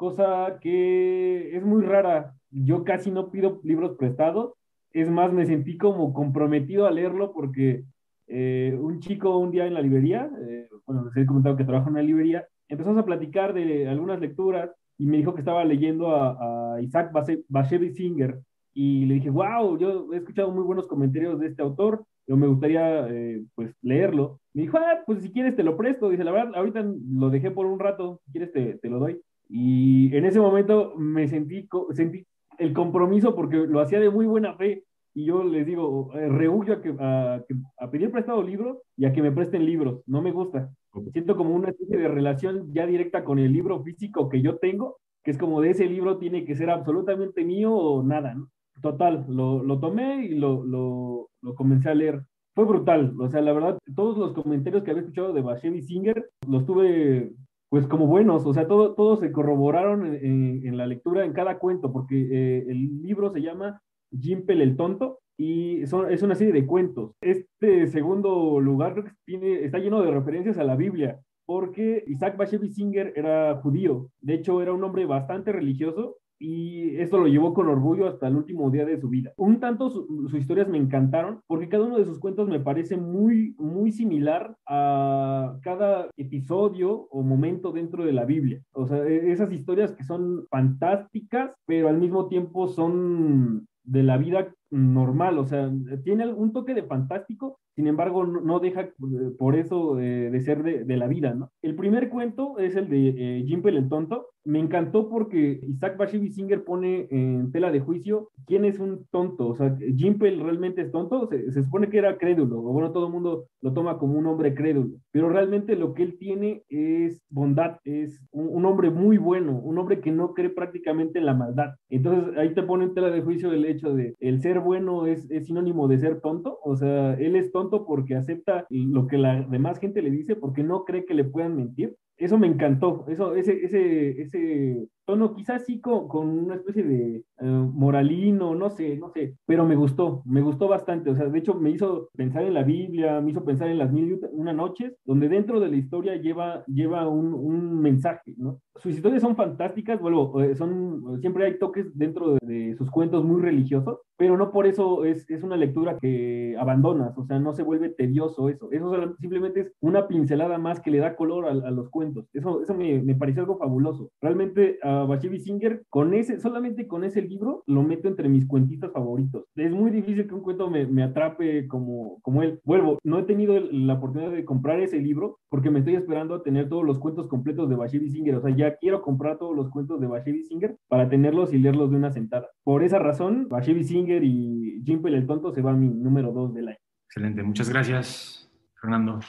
cosa que es muy rara. Yo casi no pido libros prestados. Es más, me sentí como comprometido a leerlo porque eh, un chico un día en la librería, eh, bueno, les he comentado que trabaja en una librería, empezamos a platicar de algunas lecturas y me dijo que estaba leyendo a, Isaac Bashevis Singer y le dije, wow, yo he escuchado muy buenos comentarios de este autor, pero me gustaría eh, pues leerlo. Me dijo, ah, pues si quieres te lo presto. Dice, la verdad, ahorita lo dejé por un rato, si quieres te, te lo doy. Y en ese momento me sentí, sentí el compromiso porque lo hacía de muy buena fe. Y yo les digo, eh, rehuyo a, que, a, a pedir prestado libros y a que me presten libros. No me gusta. Siento como una especie de relación ya directa con el libro físico que yo tengo, que es como de ese libro tiene que ser absolutamente mío o nada, ¿no? Total, lo, lo tomé y lo, lo, lo, comencé a leer. Fue brutal, o sea, la verdad, todos los comentarios que había escuchado de Bashevi Singer los tuve pues como buenos, o sea, todo, todos se corroboraron en, la lectura, en cada cuento, porque eh, el libro se llama Jimpel el Tonto, y es una serie de cuentos. Este segundo lugar tiene, está lleno de referencias a la Biblia, porque Isaac Bashevis Singer era judío, de hecho era un hombre bastante religioso y esto lo llevó con orgullo hasta el último día de su vida. Un tanto sus historias me encantaron porque cada uno de sus cuentos me parece muy, muy similar a cada episodio o momento dentro de la Biblia. O sea, e, esas historias que son fantásticas, pero al mismo tiempo son de la vida normal, o sea, tiene un toque de fantástico, sin embargo, no, deja eh, por eso eh, de ser de, la vida. El primer cuento es el de eh, Jim el Tonto. Me encantó porque Isaac Bashevis Singer pone en tela de juicio quién es un tonto. O sea, Jimpel realmente es tonto. Se, supone que era crédulo. O bueno, todo el mundo lo toma como un hombre crédulo. Pero realmente lo que él tiene es bondad. Es un, hombre muy bueno. Un hombre que no cree prácticamente en la maldad. Entonces ahí te pone en tela de juicio el hecho de el ser bueno es, es sinónimo de ser tonto. O sea, él es tonto porque acepta lo que la demás gente le dice porque no cree que le puedan mentir. Eso me encantó, eso, ese, ese, ese tono quizás sí con, con una especie de eh, moralino, no sé, no sé, pero me gustó, me gustó bastante, o sea, de hecho me hizo pensar en la Biblia, me hizo pensar en las mil una noches, donde dentro de la historia lleva, lleva un, un mensaje, ¿no? Sus historias son fantásticas, bueno, eh, son, siempre hay toques dentro de, de sus cuentos muy religiosos, pero no por eso es, es, una lectura que abandonas, o sea, no se vuelve tedioso eso, eso simplemente es una pincelada más que le da color a, a los cuentos, eso, eso me, me, pareció algo fabuloso. Realmente a uh, Singer, con ese, solamente con ese libro, lo meto entre mis cuentitos favoritos. Es muy difícil que un cuento me, me atrape como, como él. Vuelvo, no he tenido la oportunidad de comprar ese libro porque me estoy esperando a tener todos los cuentos completos de Bashevi Singer, o sea, ya quiero comprar todos los cuentos de Bashevi Singer para tenerlos y leerlos de una sentada. Por esa razón, Bashevi Singer y Jimpel el Tonto se va a mi número 2 del año. Excelente, muchas gracias, Fernando.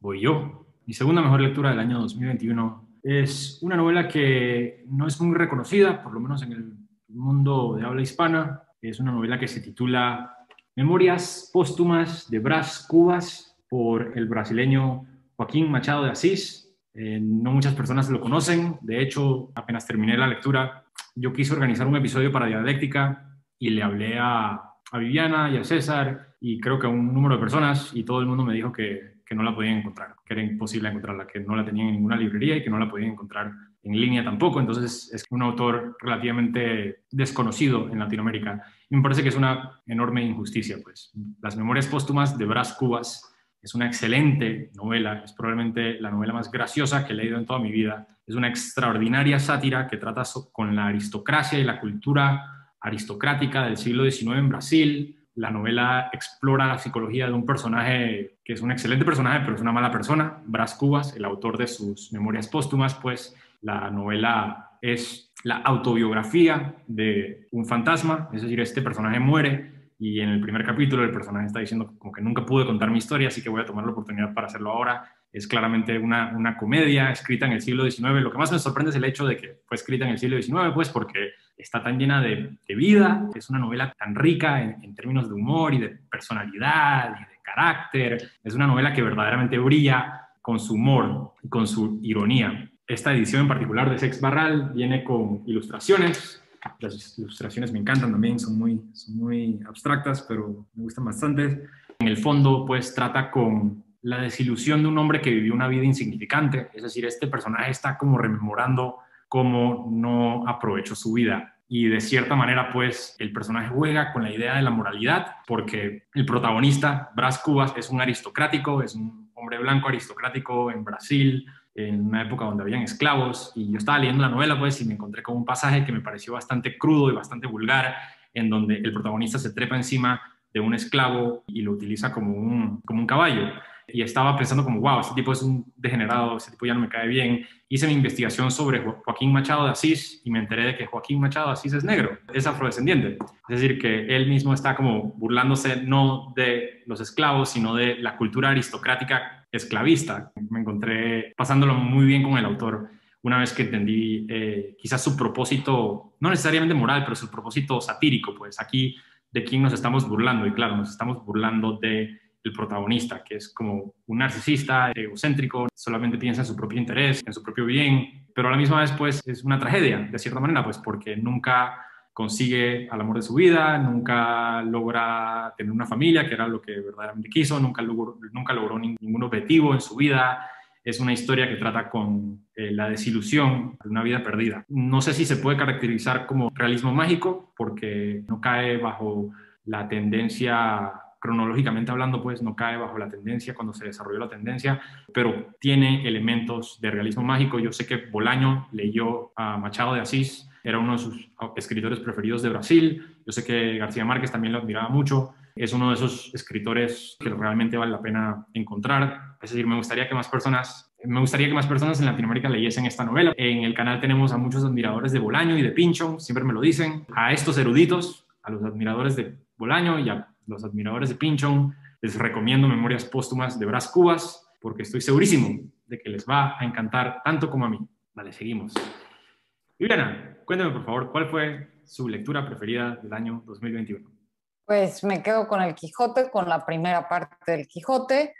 Voy yo. Mi segunda mejor lectura del año 2021 es una novela que no es muy reconocida, por lo menos en el mundo de habla hispana. Es una novela que se titula Memorias póstumas de Brás Cubas por el brasileño Joaquín Machado de Asís. Eh, no muchas personas lo conocen. De hecho, apenas terminé la lectura, yo quise organizar un episodio para Dialéctica y le hablé a, a Viviana y a César y creo que a un número de personas y todo el mundo me dijo que que no la podían encontrar, que era imposible encontrarla, que no la tenían en ninguna librería y que no la podían encontrar en línea tampoco. Entonces es un autor relativamente desconocido en Latinoamérica. Y me parece que es una enorme injusticia. Pues. Las Memorias Póstumas de Brás Cubas es una excelente novela, es probablemente la novela más graciosa que he leído en toda mi vida. Es una extraordinaria sátira que trata con la aristocracia y la cultura aristocrática del siglo XIX en Brasil, la novela explora la psicología de un personaje que es un excelente personaje, pero es una mala persona, Brás Cubas, el autor de sus memorias póstumas, pues la novela es la autobiografía de un fantasma, es decir, este personaje muere y en el primer capítulo el personaje está diciendo como que nunca pude contar mi historia, así que voy a tomar la oportunidad para hacerlo ahora. Es claramente una, una comedia escrita en el siglo XIX. Lo que más me sorprende es el hecho de que fue escrita en el siglo XIX, pues porque está tan llena de, vida, es una novela tan rica en, términos de humor y de personalidad y de carácter. Es una novela que verdaderamente brilla con su humor y con su ironía. Esta edición en particular de Sex Barral viene con ilustraciones. Las ilustraciones me encantan también, son muy, son muy abstractas, pero me gustan bastante. En el fondo, pues trata con la desilusión de un hombre que vivió una vida insignificante. Es decir, este personaje está como rememorando cómo no aprovechó su vida. Y de cierta manera, pues, el personaje juega con la idea de la moralidad, porque el protagonista, Brás Cubas, es un aristocrático, es un hombre blanco aristocrático en Brasil, en una época donde habían esclavos, y yo estaba leyendo la novela, pues, y me encontré con un pasaje que me pareció bastante crudo y bastante vulgar, en donde el protagonista se trepa encima de un esclavo y lo utiliza como un, como un caballo y estaba pensando como, wow, este tipo es un degenerado, este tipo ya no me cae bien. Hice mi investigación sobre Joaquín Machado de Asís y me enteré de que Joaquín Machado de Asís es negro, es afrodescendiente. Es decir, que él mismo está como burlándose no de los esclavos, sino de la cultura aristocrática esclavista. Me encontré pasándolo muy bien con el autor una vez que entendí eh, quizás su propósito, no necesariamente moral, pero su propósito satírico, pues aquí de quién nos estamos burlando. Y claro, nos estamos burlando de el protagonista, que es como un narcisista, egocéntrico, solamente piensa en su propio interés, en su propio bien, pero a la misma vez pues es una tragedia, de cierta manera, pues porque nunca consigue al amor de su vida, nunca logra tener una familia, que era lo que verdaderamente quiso, nunca logró, nunca logró ningún objetivo en su vida. Es una historia que trata con eh, la desilusión de una vida perdida. No sé si se puede caracterizar como realismo mágico, porque no cae bajo la tendencia cronológicamente hablando, pues no cae bajo la tendencia cuando se desarrolló la tendencia, pero tiene elementos de realismo mágico. Yo sé que Bolaño leyó a Machado de Asís, era uno de sus escritores preferidos de Brasil. Yo sé que García Márquez también lo admiraba mucho. Es uno de esos escritores que realmente vale la pena encontrar. Es decir, me gustaría que más personas me gustaría que más personas en Latinoamérica leyesen esta novela. En el canal tenemos a muchos admiradores de Bolaño y de Pincho, siempre me lo dicen. A estos eruditos, a los admiradores de Bolaño y a los admiradores de Pinchon, les recomiendo Memorias Póstumas de Brás Cubas, porque estoy segurísimo de que les va a encantar tanto como a mí. Vale, seguimos. Viviana, cuéntame por favor, ¿cuál fue su lectura preferida del año 2021? Pues me quedo con el Quijote, con la primera parte del Quijote.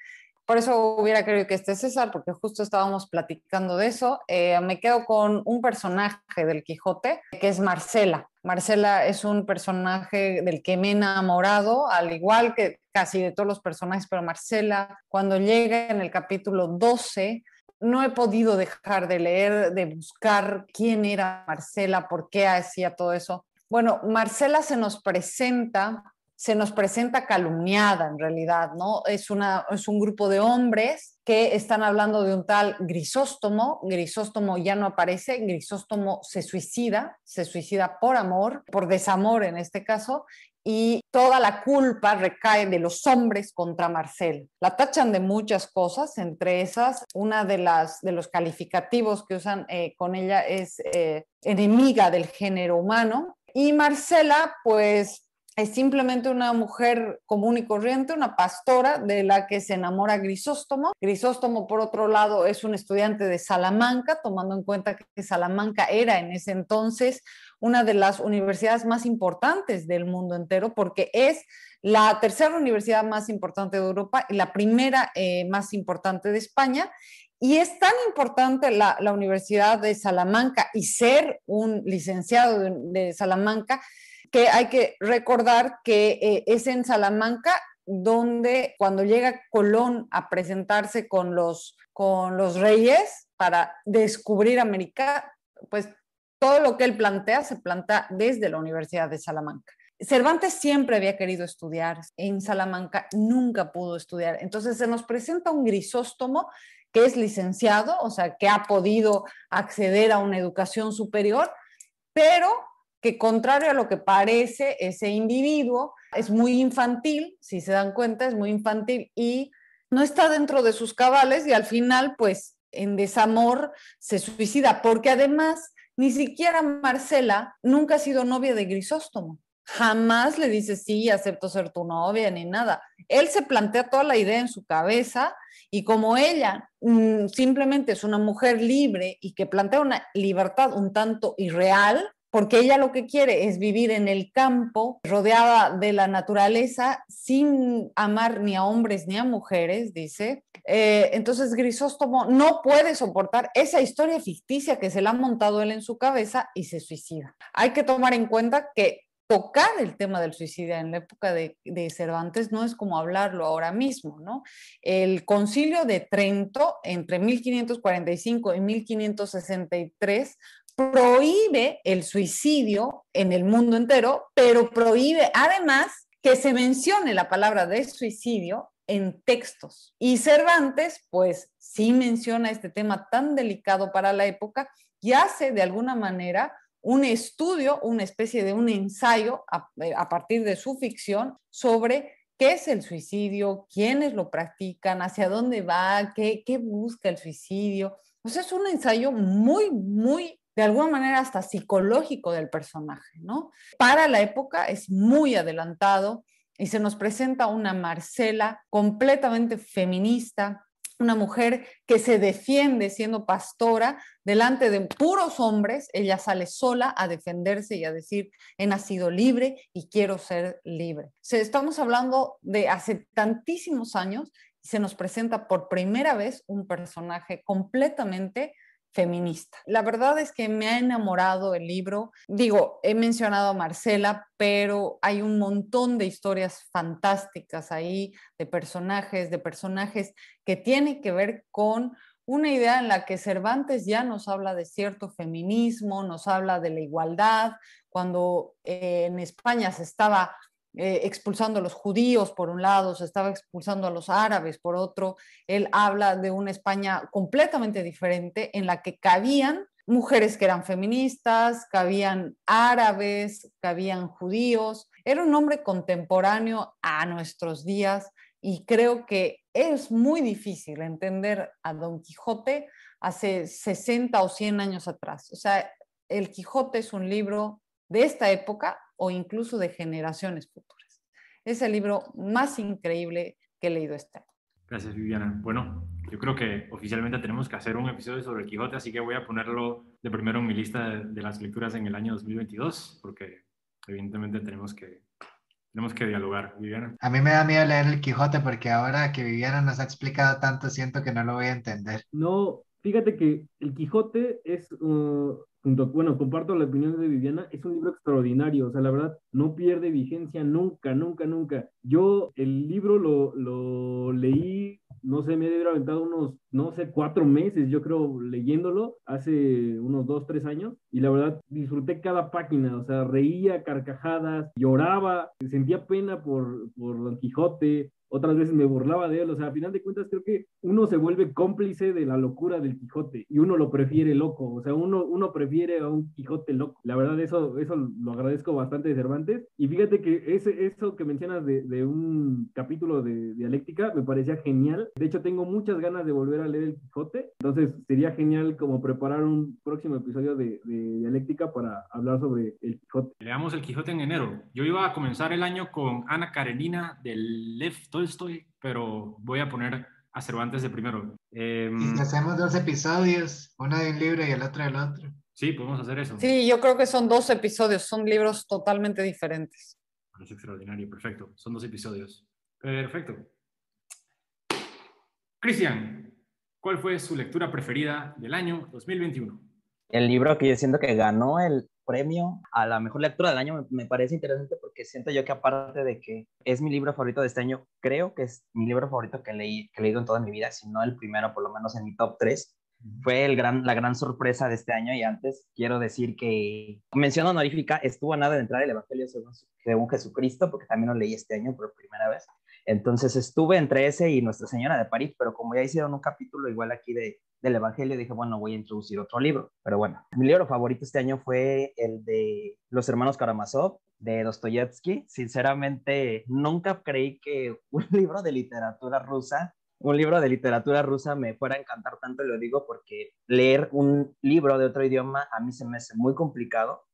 Por eso hubiera querido que esté César, porque justo estábamos platicando de eso. Eh, me quedo con un personaje del Quijote, que es Marcela. Marcela es un personaje del que me he enamorado, al igual que casi de todos los personajes, pero Marcela, cuando llega en el capítulo 12, no he podido dejar de leer, de buscar quién era Marcela, por qué hacía todo eso. Bueno, Marcela se nos presenta se nos presenta calumniada en realidad, ¿no? Es, una, es un grupo de hombres que están hablando de un tal Grisóstomo, Grisóstomo ya no aparece, Grisóstomo se suicida, se suicida por amor, por desamor en este caso, y toda la culpa recae de los hombres contra Marcel. La tachan de muchas cosas, entre esas, una de, las, de los calificativos que usan eh, con ella es eh, enemiga del género humano, y Marcela, pues es simplemente una mujer común y corriente, una pastora de la que se enamora Grisóstomo. Grisóstomo, por otro lado, es un estudiante de Salamanca, tomando en cuenta que Salamanca era en ese entonces una de las universidades más importantes del mundo entero, porque es la tercera universidad más importante de Europa y la primera eh, más importante de España. Y es tan importante la, Universidad de Salamanca y ser un licenciado de Salamanca que hay que recordar que eh, es en Salamanca donde cuando llega Colón a presentarse con los, con los reyes para descubrir América, pues todo lo que él plantea se plantea desde la Universidad de Salamanca. Cervantes siempre había querido estudiar en Salamanca, nunca pudo estudiar. Entonces se nos presenta un grisóstomo que es licenciado, o sea, que ha podido acceder a una educación superior, pero que contrario a lo que parece ese individuo, es muy infantil, si se dan cuenta, es muy infantil y no está dentro de sus cabales y al final, pues, en desamor se suicida, porque además ni siquiera Marcela nunca ha sido novia de Grisóstomo. Jamás le dice, sí, acepto ser tu novia, ni nada. Él se plantea toda la idea en su cabeza y como ella mm, simplemente es una mujer libre y que plantea una libertad un tanto irreal, porque ella lo que quiere es vivir en el campo, rodeada de la naturaleza, sin amar ni a hombres ni a mujeres, dice. Eh, entonces Grisóstomo no puede soportar esa historia ficticia que se le ha montado él en su cabeza y se suicida. Hay que tomar en cuenta que tocar el tema del suicidio en la época de, de, Cervantes no es como hablarlo ahora mismo, ¿no? El concilio de Trento entre 1545 y 1563 prohíbe el suicidio en el mundo entero, pero prohíbe además que se mencione la palabra de suicidio en textos. Y Cervantes, pues sí menciona este tema tan delicado para la época y hace de alguna manera un estudio, una especie de un ensayo a, eh, partir de su ficción sobre qué es el suicidio, quiénes lo practican, hacia dónde va, qué, qué busca el suicidio. Es un ensayo muy, muy de alguna manera hasta psicológico del personaje, ¿no? Para la época es muy adelantado y se nos presenta una Marcela completamente feminista, una mujer que se defiende siendo pastora delante de puros hombres, ella sale sola a defenderse y a decir, he nacido libre y quiero ser libre. estamos hablando de hace tantísimos años y se nos presenta por primera vez un personaje completamente feminista. La verdad es que me ha enamorado el libro. Digo, he mencionado a Marcela, pero hay un montón de historias fantásticas ahí, de personajes, de personajes que tienen que ver con una idea en la que Cervantes ya nos habla de cierto feminismo, nos habla de la igualdad, cuando eh, en España se estaba eh, expulsando a los judíos por un lado, se estaba expulsando a los árabes por otro. Él habla de una España completamente diferente en la que cabían mujeres que eran feministas, cabían árabes, cabían judíos. Era un hombre contemporáneo a nuestros días y creo que es muy difícil entender a Don Quijote hace 60 o 100 años atrás. O sea, El Quijote es un libro de esta época o incluso de generaciones futuras. Es el libro más increíble que he leído este año. Gracias, Viviana. Bueno, yo creo que oficialmente tenemos que hacer un episodio sobre el Quijote, así que voy a ponerlo de primero en mi lista de, las lecturas en el año 2022, porque evidentemente tenemos que, tenemos que dialogar, Viviana. A mí me da miedo leer el Quijote porque ahora que Viviana nos ha explicado tanto, siento que no lo voy a entender. No, fíjate que el Quijote es, uh, bueno, comparto la opinión de Viviana, es un libro extraordinario, o sea, la verdad, no pierde vigencia nunca, nunca, nunca. Yo el libro lo, lo leí, no sé, me debe aventado unos, no sé, cuatro meses, yo creo, leyéndolo, hace unos dos, tres años, y la verdad, disfruté cada página, o sea, reía, carcajadas, lloraba, sentía pena por, por Don Quijote, otras veces me burlaba de él, o sea, a final de cuentas creo que uno se vuelve cómplice de la locura del Quijote y uno lo prefiere loco, o sea, uno, uno prefiere a un Quijote loco. La verdad, eso, eso lo agradezco bastante de Cervantes. Y fíjate que ese, eso que mencionas de, de un capítulo de dialéctica me parecía genial. De hecho, tengo muchas ganas de volver a leer el Quijote, entonces sería genial como preparar un próximo episodio de, de dialéctica para hablar sobre el Quijote. Leamos el Quijote en enero. Yo iba a comenzar el año con Ana Karenina del Lev Tolstoy, pero voy a poner a Cervantes de primero. Eh, Y si hacemos dos episodios, uno de un libro y el otro del otro. sí, podemos hacer eso. Sí, yo creo que son dos episodios, son libros totalmente diferentes. Parece extraordinario, perfecto. Son dos episodios. Perfecto. Cristian, ¿cuál fue su lectura preferida del año 2021? El libro que yo siento que ganó el premio a la mejor lectura del año me, me parece interesante porque siento yo que aparte de que es mi libro favorito de este año, creo que es mi libro favorito que, leí, que he leído en toda mi vida, si no el primero, por lo menos en mi top 3. Fue el gran, la gran sorpresa de este año y antes quiero decir que mención honorífica estuvo a nada de entrar el Evangelio según, según Jesucristo porque también lo leí este año por primera vez. Entonces estuve entre ese y Nuestra Señora de París, pero como ya hicieron un capítulo igual aquí de, del Evangelio, dije, bueno, voy a introducir otro libro. Pero bueno, mi libro favorito este año fue el de Los Hermanos Karamazov, de Dostoyevsky. Sinceramente, nunca creí que un libro de literatura rusa un libro de literatura rusa me fuera a encantar tanto, lo digo porque leer un libro de otro idioma a mí se me hace muy complicado.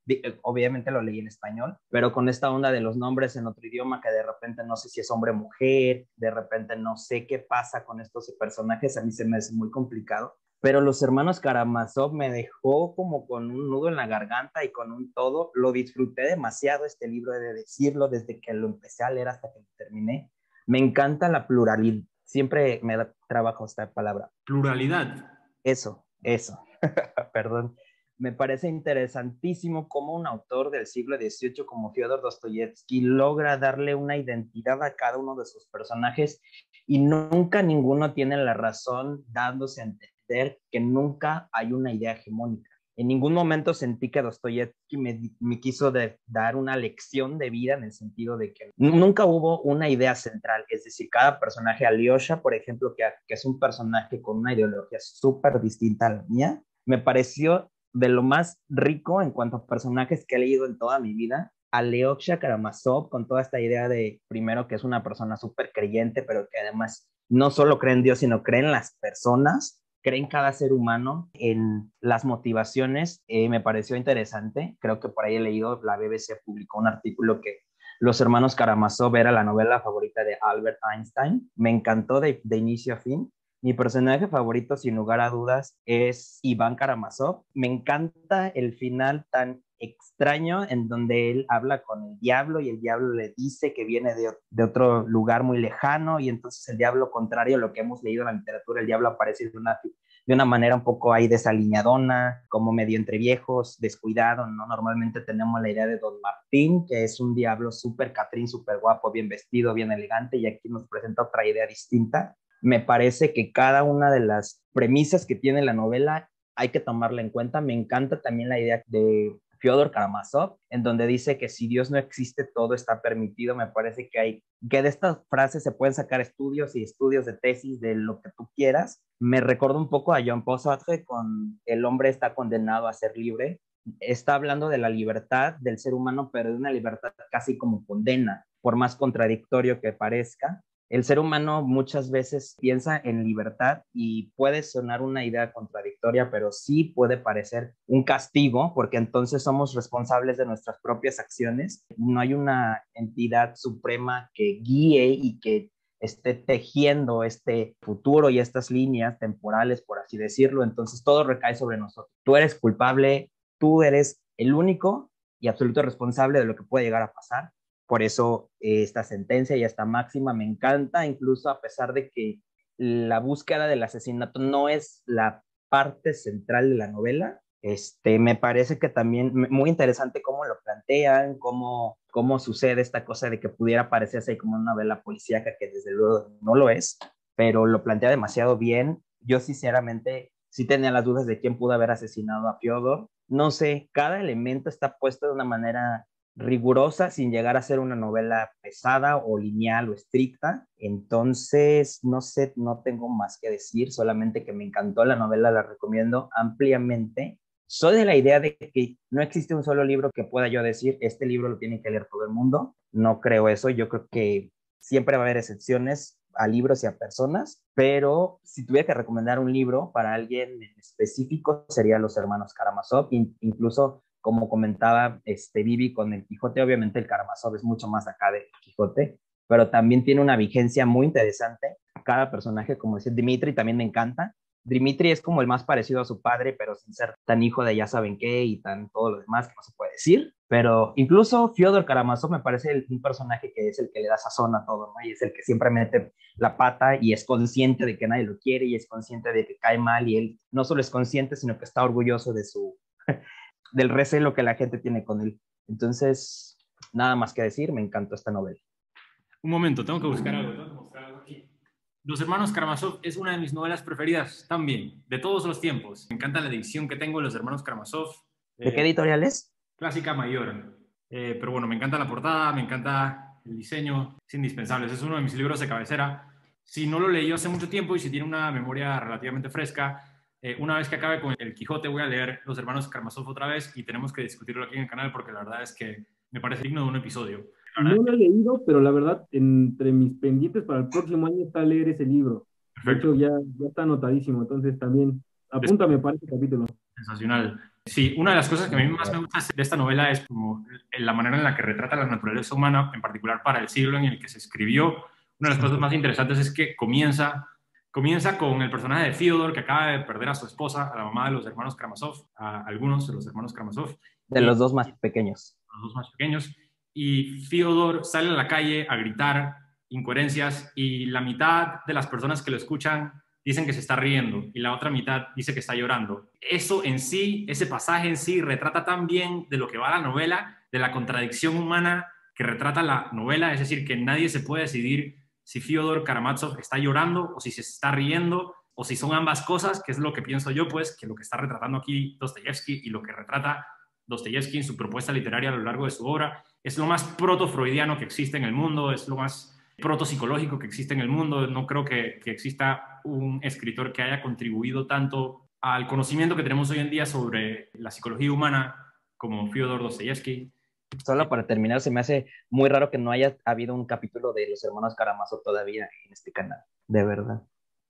Obviamente lo leí en español, pero con esta onda de los nombres en otro idioma que de repente no sé si es hombre o mujer, de repente no sé qué pasa con estos personajes, a mí se me hace muy complicado. Pero los hermanos Karamazov me dejó como con un nudo en la garganta y con un todo. Lo disfruté demasiado este libro, de decirlo, desde que lo empecé a leer hasta que lo terminé. Me encanta la pluralidad, siempre me da trabajo esta palabra. Pluralidad. Eso, eso. Perdón. Me parece interesantísimo cómo un autor del siglo XVIII como Fyodor Dostoyevsky logra darle una identidad a cada uno de sus personajes y nunca ninguno tiene la razón dándose a entender que nunca hay una idea hegemónica. En ningún momento sentí que Dostoyevsky me, quiso dar una lección de vida en el sentido de que nunca hubo una idea central. Es decir, cada personaje, Alyosha, por ejemplo, que, que es un personaje con una ideología súper distinta a la mía, me pareció de lo más rico en cuanto a personajes que he leído en toda mi vida. Alyosha Karamazov, con toda esta idea de, primero, que es una persona súper creyente, pero que además no solo cree en Dios, sino cree en las personas cree en cada ser humano, en las motivaciones, eh, me pareció interesante. Creo que por ahí he leído, la BBC publicó un artículo que Los hermanos Karamazov era la novela favorita de Albert Einstein. Me encantó de, de inicio a fin. Mi personaje favorito, sin lugar a dudas, es Iván Karamazov. Me encanta el final tan extraño en donde él habla con el diablo y el diablo le dice que viene de, otro lugar muy lejano y entonces el diablo, contrario a lo que hemos leído en la literatura, el diablo aparece de una, de una manera un poco ahí desaliñadona, como medio entre viejos, descuidado, ¿no? Normalmente tenemos la idea de Don Martín, que es un diablo súper catrín, súper guapo, bien vestido, bien elegante y aquí nos presenta otra idea distinta. Me parece que cada una de las premisas que tiene la novela hay que tomarla en cuenta. Me encanta también la idea de Fyodor Karamazov, en donde dice que si Dios no existe, todo está permitido. Me parece que hay, que de estas frases se pueden sacar estudios y estudios de tesis de lo que tú quieras. Me recuerdo un poco a John Paul Sartre con El hombre está condenado a ser libre. Está hablando de la libertad del ser humano, pero de una libertad casi como condena, por más contradictorio que parezca el ser humano muchas veces piensa en libertad y puede sonar una idea contradictoria, pero sí puede parecer un castigo, porque entonces somos responsables de nuestras propias acciones. No hay una entidad suprema que guíe y que esté tejiendo este futuro y estas líneas temporales, por así decirlo. Entonces todo recae sobre nosotros. Tú eres culpable, tú eres el único y absoluto responsable de lo que puede llegar a pasar por eso eh, esta sentencia y esta máxima me encanta, incluso a pesar de que la búsqueda del asesinato no es la parte central de la novela. Este, me parece que también muy interesante cómo lo plantean, cómo, cómo sucede esta cosa de que pudiera parecerse como una novela policíaca, que desde luego no lo es, pero lo plantea demasiado bien. Yo sinceramente sí tenía las dudas de quién pudo haber asesinado a Fyodor. No sé, cada elemento está puesto de una manera rigurosa sin llegar a ser una novela pesada o lineal o estricta. Entonces, no sé, no tengo más que decir, solamente que me encantó la novela, la recomiendo ampliamente. Soy de la idea de que no existe un solo libro que pueda yo decir, este libro lo tiene que leer todo el mundo. No creo eso, yo creo que siempre va a haber excepciones a libros y a personas, pero si tuviera que recomendar un libro para alguien en específico sería Los Hermanos Karamazov, incluso como comentaba este Vivi con el Quijote, obviamente el Karamazov es mucho más acá del Quijote, pero también tiene una vigencia muy interesante. Cada personaje, como decía Dimitri, también me encanta. Dimitri es como el más parecido a su padre, pero sin ser tan hijo de ya saben qué y tan todo lo demás que no se puede decir. Pero incluso Fyodor Karamazov me parece un personaje que es el que le da sazón a todo, ¿no? Y es el que siempre mete la pata y es consciente de que nadie lo quiere y es consciente de que cae mal y él no solo es consciente, sino que está orgulloso de su del recelo que la gente tiene con él. Entonces, nada más que decir, me encantó esta novela. Un momento, tengo que buscar algo, tengo que mostrar algo aquí. Los hermanos Karamazov es una de mis novelas preferidas también, de todos los tiempos. Me encanta la edición que tengo de los hermanos Karamazov. ¿De qué editorial es? Clásica mayor. Eh, pero bueno, me encanta la portada, me encanta el diseño, es indispensable. Es uno de mis libros de cabecera. Si no lo leí hace mucho tiempo y si tiene una memoria relativamente fresca, eh, una vez que acabe con el Quijote voy a leer Los Hermanos Karamazov otra vez y tenemos que discutirlo aquí en el canal porque la verdad es que me parece digno de un episodio. No lo he leído, pero la verdad, entre mis pendientes para el próximo año está leer ese libro. Perfecto. De hecho, ya, ya está anotadísimo, entonces también apúntame para este capítulo. Sensacional. Sí, una de las cosas que a mí más me gusta de esta novela es como la manera en la que retrata la naturaleza humana, en particular para el siglo en el que se escribió. Una de las cosas más interesantes es que comienza Comienza con el personaje de Fyodor, que acaba de perder a su esposa, a la mamá de los hermanos Karamazov, a algunos de los hermanos Karamazov. De los dos más pequeños. Los dos más pequeños. Y Fyodor sale a la calle a gritar incoherencias y la mitad de las personas que lo escuchan dicen que se está riendo y la otra mitad dice que está llorando. Eso en sí, ese pasaje en sí, retrata tan bien de lo que va la novela, de la contradicción humana que retrata la novela, es decir, que nadie se puede decidir si Fyodor Karamazov está llorando o si se está riendo o si son ambas cosas, que es lo que pienso yo, pues, que lo que está retratando aquí Dostoyevsky y lo que retrata Dostoyevsky en su propuesta literaria a lo largo de su obra es lo más proto-freudiano que existe en el mundo, es lo más proto-psicológico que existe en el mundo. No creo que, que exista un escritor que haya contribuido tanto al conocimiento que tenemos hoy en día sobre la psicología humana como Fyodor Dostoyevsky solo para terminar, se me hace muy raro que no haya habido un capítulo de los hermanos Karamazov todavía en este canal, de verdad.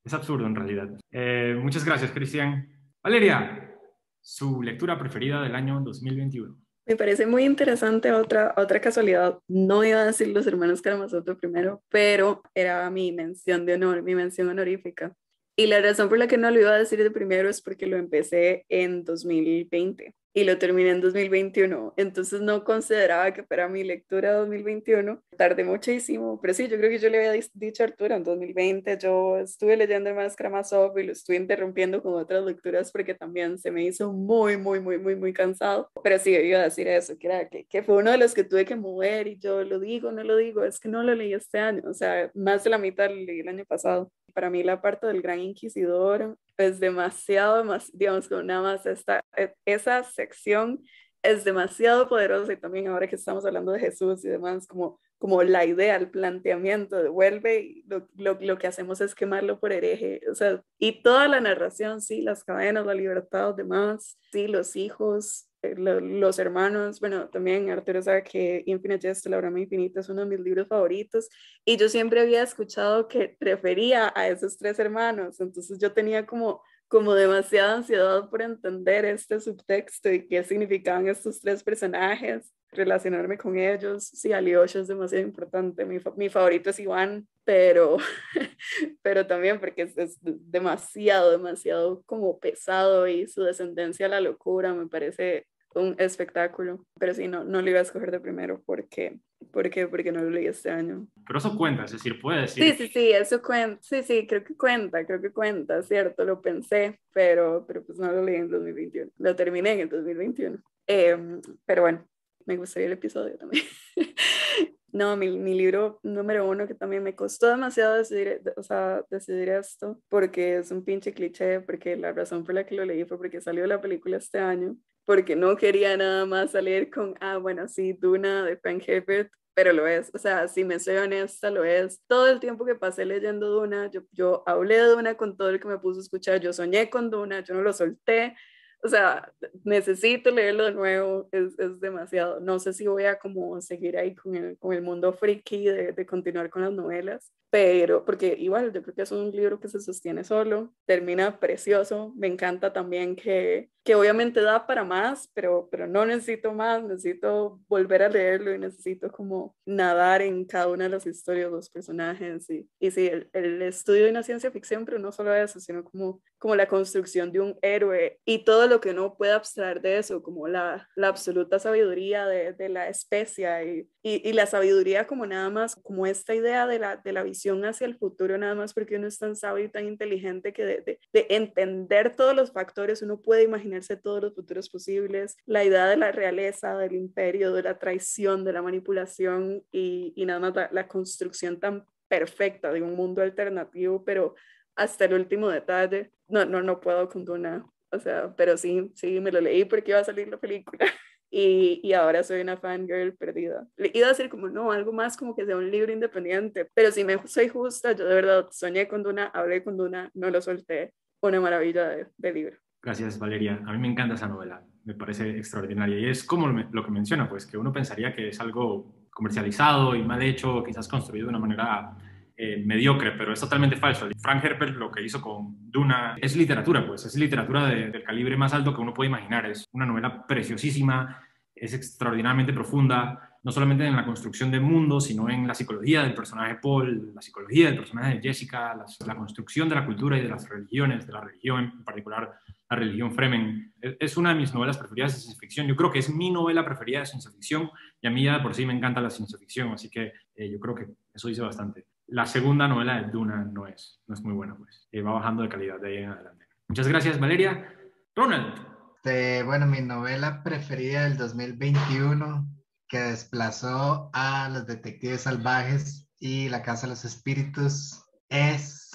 Es absurdo en realidad. Eh, muchas gracias, Cristian. Valeria, su lectura preferida del año 2021. Me parece muy interesante otra, otra casualidad. No iba a decir los hermanos Karamazov primero, pero era mi mención de honor, mi mención honorífica. Y la razón por la que no lo iba a decir de primero es porque lo empecé en 2020 y lo terminé en 2021. Entonces no consideraba que para mi lectura 2021 tardé muchísimo, pero sí, yo creo que yo le había dicho a Arturo en 2020, yo estuve leyendo más Karamazov y lo estuve interrumpiendo con otras lecturas porque también se me hizo muy, muy, muy, muy, muy cansado. Pero sí, iba a decir eso, que, era, que, que fue uno de los que tuve que mover y yo lo digo, no lo digo, es que no lo leí este año, o sea, más de la mitad lo leí el año pasado. Para mí la parte del Gran Inquisidor es demasiado, más, digamos, con nada más esta, e, esa sección es demasiado poderosa y también ahora que estamos hablando de Jesús y demás, como, como la idea, el planteamiento, devuelve y lo, lo, lo, que hacemos es quemarlo por hereje, o sea, y toda la narración, sí, las cadenas, la libertad, demás, sí, los hijos, eh, los hermanos, bueno, también Arturo sabe que Infinite Jest, la broma infinita, es uno de mis libros favoritos y yo siempre había escuchado que refería a esos tres hermanos, entonces yo tenía como, como demasiada ansiedad por entender este subtexto y qué significaban estos tres personajes, relacionarme con ellos. Sí, Alyosha es demasiado importante, mi, mi favorito es Iván, pero, pero también porque es, es, demasiado, demasiado como pesado y su descendencia a la locura me parece un espectáculo, pero sí, no, no lo iba a escoger de primero porque, porque, porque no lo leí este año. Pero eso cuenta, es decir, puede decir. Sí, sí, sí, eso cuenta, sí, sí, creo que cuenta, creo que cuenta, cierto, lo pensé, pero, pero pues no lo leí en 2021, lo terminé en el 2021. Em, pero bueno, me gustaría el episodio también. No, mi, mi, libro número uno que también me costó demasiado decidir, o sea, decidir esto, porque es un pinche cliché, porque la razón por la que lo leí fue porque salió la película este año, porque no quería nada más salir con, ah, bueno, sí, Duna de Frank Herbert, pero lo es, o sea, si me soy honesta, lo es. Todo el tiempo que pasé leyendo Duna, yo, yo hablé de Duna con todo el que me puso a escuchar, yo soñé con Duna, yo no lo solté, o sea, necesito leerlo de nuevo, es, es, demasiado. No sé si voy a como seguir ahí con el, con el mundo friki de, de, continuar con las novelas, pero porque igual yo creo que es un libro que se sostiene solo, termina precioso, me encanta también que, que obviamente da para más, pero, pero no necesito más, necesito volver a leerlo y necesito como nadar en cada una de las historias, los personajes y, y sí, el, el estudio de una ciencia ficción, pero no solo eso, sino como, como la construcción de un héroe y todo lo que uno puede abstraer de eso, como la, la absoluta sabiduría de, de la especia y, y, y, la sabiduría como nada más, como esta idea de la, de la visión hacia el futuro, nada más porque uno es tan sabio y tan inteligente que de, de, de entender todos los factores, uno puede imaginarse todos los futuros posibles, la idea de la realeza, del imperio, de la traición, de la manipulación y, y nada más la, la construcción tan perfecta de un mundo alternativo, pero hasta el último detalle, no, no, no puedo con Duna, o sea, pero sí, sí, me lo leí porque iba a salir la película. Y, y, ahora soy una fangirl perdida. Le iba a decir como, no, algo más como que sea un libro independiente, pero si me soy justa, yo de verdad soñé con Duna, hablé con Duna, no lo solté. Una maravilla de, de libro. Gracias, Valeria. A mí me encanta esa novela, me parece extraordinaria. Y es como lo que menciona, pues que uno pensaría que es algo comercializado y mal hecho, quizás construido de una manera eh, mediocre, pero es totalmente falso. Frank Herbert lo que hizo con Duna es literatura, pues es literatura de, del calibre más alto que uno puede imaginar. Es una novela preciosísima, es extraordinariamente profunda, no solamente en la construcción del mundo, sino en la psicología del personaje Paul, la psicología del personaje de Jessica, la, la construcción de la cultura y de las religiones, de la religión en particular, la religión Fremen. Es una de mis novelas preferidas de ciencia ficción. Yo creo que es mi novela preferida de ciencia ficción y a mí ya por sí me encanta la ciencia ficción, así que eh, yo creo que eso dice bastante la segunda novela de Duna no es, no es muy buena, pues. Eh, va bajando de calidad de ahí en adelante. Muchas gracias, Valeria. Ronald. Este, bueno, mi novela preferida del 2021 que desplazó a los detectives salvajes y la Casa de los Espíritus es,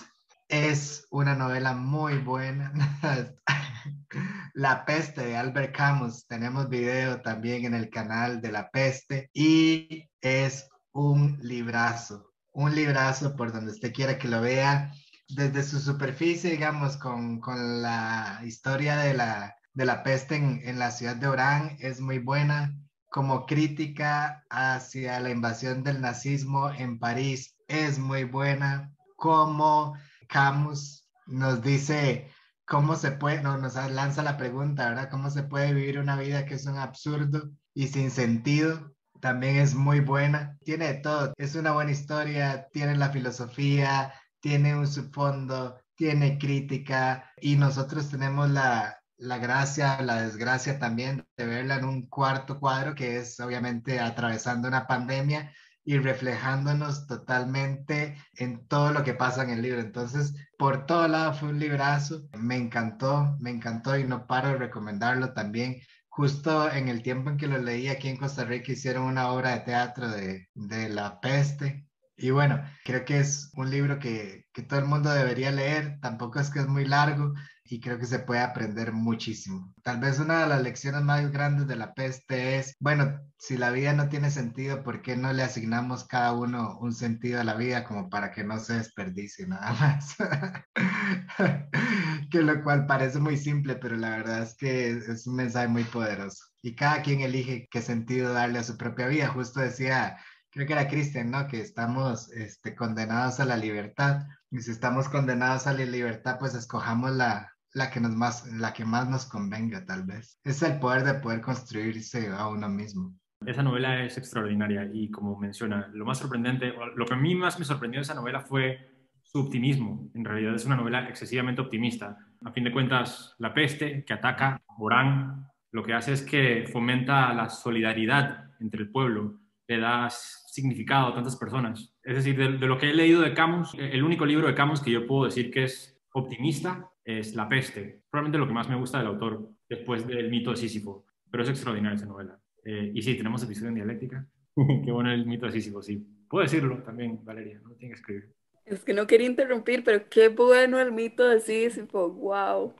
es una novela muy buena. La peste de Albert Camus. Tenemos video también en el canal de La peste y es un librazo un librazo por donde usted quiera que lo vea, desde su superficie, digamos, con, con la historia de la, de la peste en, en, la ciudad de Orán, es muy buena, como crítica hacia la invasión del nazismo en París, es muy buena, como Camus nos dice cómo se puede, no, nos lanza la pregunta, ¿verdad? ¿Cómo se puede vivir una vida que es un absurdo y sin sentido? También es muy buena. Tiene de todo. Es una buena historia, tiene la filosofía, tiene un subfondo, tiene crítica y nosotros tenemos la, la gracia, la desgracia también de verla en un cuarto cuadro que es obviamente atravesando una pandemia y reflejándonos totalmente en todo lo que pasa en el libro. Entonces, por todo lado fue un librazo, me encantó, me encantó y no paro de recomendarlo también justo en el tiempo en que lo leí aquí en Costa Rica hicieron una obra de teatro de, de la peste. Y bueno, creo que es un libro que, que, todo el mundo debería leer, tampoco es que es muy largo y creo que se puede aprender muchísimo. Tal vez una de las lecciones más grandes de la peste es, bueno, si la vida no tiene sentido, ¿por qué no le asignamos cada uno un sentido a la vida como para que no se desperdicie nada más? que lo cual parece muy simple, pero la verdad es que es un mensaje muy poderoso. Y cada quien elige qué sentido darle a su propia vida. Justo decía, creo que era Cristian, ¿no? Que estamos este, condenados a la libertad. Y si estamos condenados a la libertad, pues escojamos la, la que, nos más, la que más nos convenga, tal vez. Es el poder de poder construirse a uno mismo. Esa novela es extraordinaria y como menciona, lo más sorprendente, lo que a mí más me sorprendió de esa novela fue su optimismo. En realidad es una novela excesivamente optimista. A fin de cuentas, la peste que ataca Orán lo que hace es que fomenta la solidaridad entre el pueblo, le da significado a tantas personas. Es decir, de, de lo que he leído de Camus, el único libro de Camus que yo puedo decir que es optimista es La peste. Probablemente lo que más me gusta del autor después del mito de Sísifo, pero es extraordinaria esa novela. Eh, y sí, tenemos episodio en dialéctica. Qué bueno el mito de Sísifo, sí. Puedo decirlo también, Valeria, no tiene que escribir. Es que no quería interrumpir, pero qué bueno el mito de Sísifo, wow.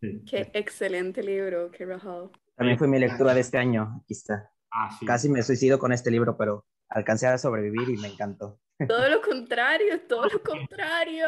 Sí, Qué sí. excelente libro, qué rajado. También fue mi lectura de este año, aquí está. Ah, sí. Casi me suicido con este libro, pero alcancé a sobrevivir y me encantó. Todo lo contrario, todo lo contrario.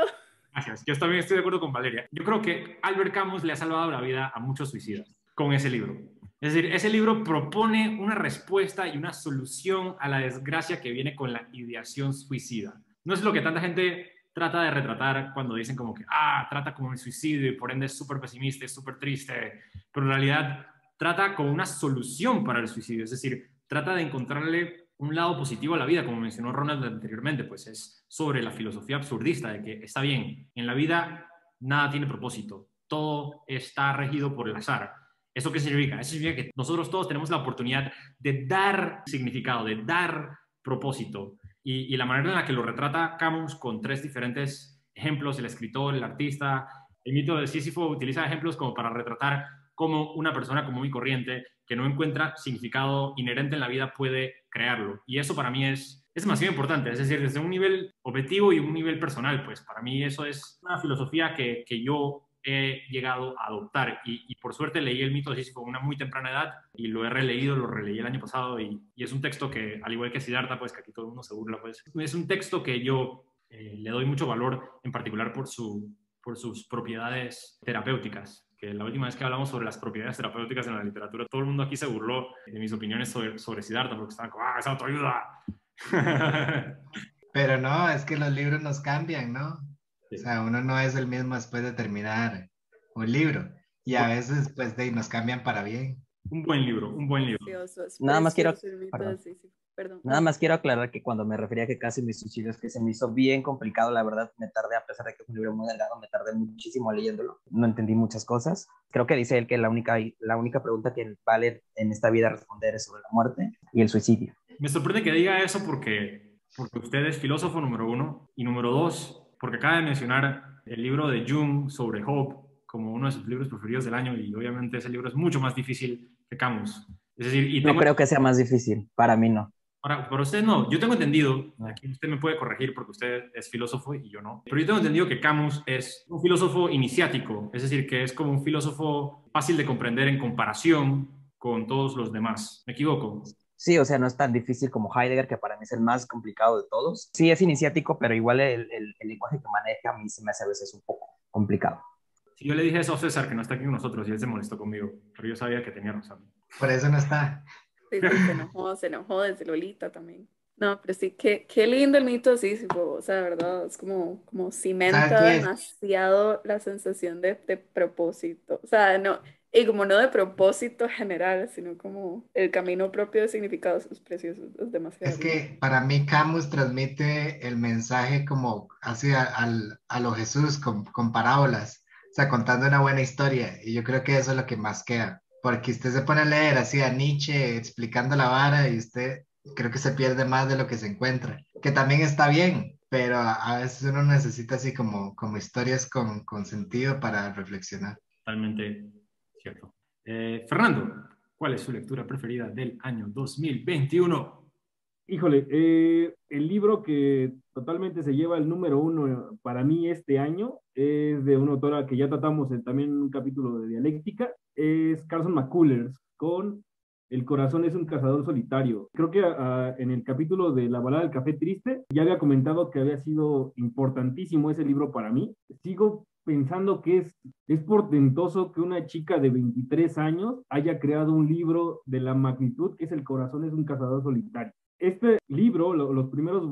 Gracias. Yo también estoy de acuerdo con Valeria. Yo creo que Albert Camus le ha salvado la vida a muchos suicidas con ese libro. Es decir, ese libro propone una respuesta y una solución a la desgracia que viene con la ideación suicida. No es lo que tanta gente trata de retratar cuando dicen como que, ah, trata como un suicidio y por ende es súper pesimista, es súper triste, pero en realidad trata como una solución para el suicidio, es decir, trata de encontrarle un lado positivo a la vida, como mencionó Ronald anteriormente, pues es sobre la filosofía absurdista de que está bien, en la vida nada tiene propósito, todo está regido por el azar. ¿Eso qué significa? Eso significa que nosotros todos tenemos la oportunidad de dar significado, de dar propósito. Y, la manera en la que lo retrata Camus con tres diferentes ejemplos, el escritor, el artista, el mito de Sísifo utiliza ejemplos como para retratar cómo una persona común y corriente que no encuentra significado inherente en la vida puede crearlo. Y eso para mí es, es demasiado importante, es decir, desde un nivel objetivo y un nivel personal, pues para mí eso es una filosofía que, que yo he llegado a adoptar. Y, por suerte leí el mito de Sísifo a una muy temprana edad y lo he releído, lo releí el año pasado y, y, es un texto que, al igual que Siddhartha, pues que aquí todo el mundo se burla, pues es un texto que yo eh, le doy mucho valor, en particular por, su, por sus propiedades terapéuticas que la última vez que hablamos sobre las propiedades terapéuticas en la literatura, todo el mundo aquí se burló de mis opiniones sobre, sobre Siddhartha, porque estaban como, ah, esa autoayuda. Pero no, es que los libros nos cambian, ¿no? Sí. O sea, uno no es el mismo después de terminar un libro. Y a veces, pues, de, nos cambian para bien. Un buen libro, un buen libro. Nada más quiero... Perdón. Nada más quiero aclarar que cuando me refería a que casi mis suicidios, que se me hizo bien complicado, la verdad, me tardé, a pesar de que es un libro muy delgado, me tardé muchísimo leyéndolo. No entendí muchas cosas. Creo que dice él que la única, la única pregunta que vale en esta vida responder es sobre la muerte y el suicidio. Me sorprende que diga eso porque, porque usted es filósofo número uno y número dos, porque acaba de mencionar el libro de Jung sobre Hope como uno de sus libros preferidos del año y obviamente ese libro es mucho más difícil que Camus. Es decir, y tengo... No creo que sea más difícil, para mí no. Ahora, para usted no, yo tengo entendido, aquí usted me puede corregir porque usted es filósofo y yo no, pero yo tengo entendido que Camus es un filósofo iniciático, es decir, que es como un filósofo fácil de comprender en comparación con todos los demás. ¿Me equivoco? Sí, o sea, no es tan difícil como Heidegger, que para mí es el más complicado de todos. Sí, es iniciático, pero igual el, el, el lenguaje que maneja a mí se me hace a veces un poco complicado. Si yo le dije eso a César, que no está aquí con nosotros, y él se molestó conmigo, pero yo sabía que tenía razón. Por eso no está. Sí, sí, se enojó, se enojó desde Lolita también. No, pero sí, qué, qué lindo el mito sí, sí, o sea, de verdad, es como, como cimenta demasiado la sensación de, de, propósito. O sea, no, y como no de propósito general, sino como el camino propio de significados es precioso, es demasiado. Es que para mí Camus transmite el mensaje como hacia al, a lo Jesús con, con parábolas, o sea, contando una buena historia, y yo creo que eso es lo que más queda porque usted se pone a leer así a Nietzsche explicando la vara y usted creo que se pierde más de lo que se encuentra, que también está bien, pero a veces uno necesita así como, como historias con, con sentido para reflexionar. Totalmente cierto. Eh, Fernando, ¿cuál es su lectura preferida del año 2021? Híjole, eh, el libro que totalmente se lleva el número uno para mí este año es de una autora que ya tratamos en, también en un capítulo de dialéctica, es Carson McCullers con El corazón es un cazador solitario. Creo que uh, en el capítulo de La balada del café triste ya había comentado que había sido importantísimo ese libro para mí. Sigo pensando que es, es portentoso que una chica de 23 años haya creado un libro de la magnitud que es El corazón es un cazador solitario este libro, lo, los primeros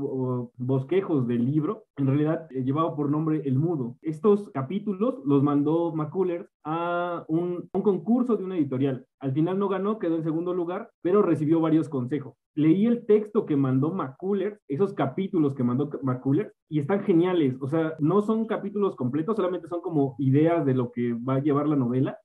bosquejos del libro, en realidad eh, llevaba por nombre El Mudo. Estos capítulos los mandó McCullers a un, un, concurso de una editorial. Al final no ganó, quedó en segundo lugar, pero recibió varios consejos. Leí el texto que mandó McCullers, esos capítulos que mandó McCullers, y están geniales. O sea, no son capítulos completos, solamente son como ideas de lo que va a llevar la novela.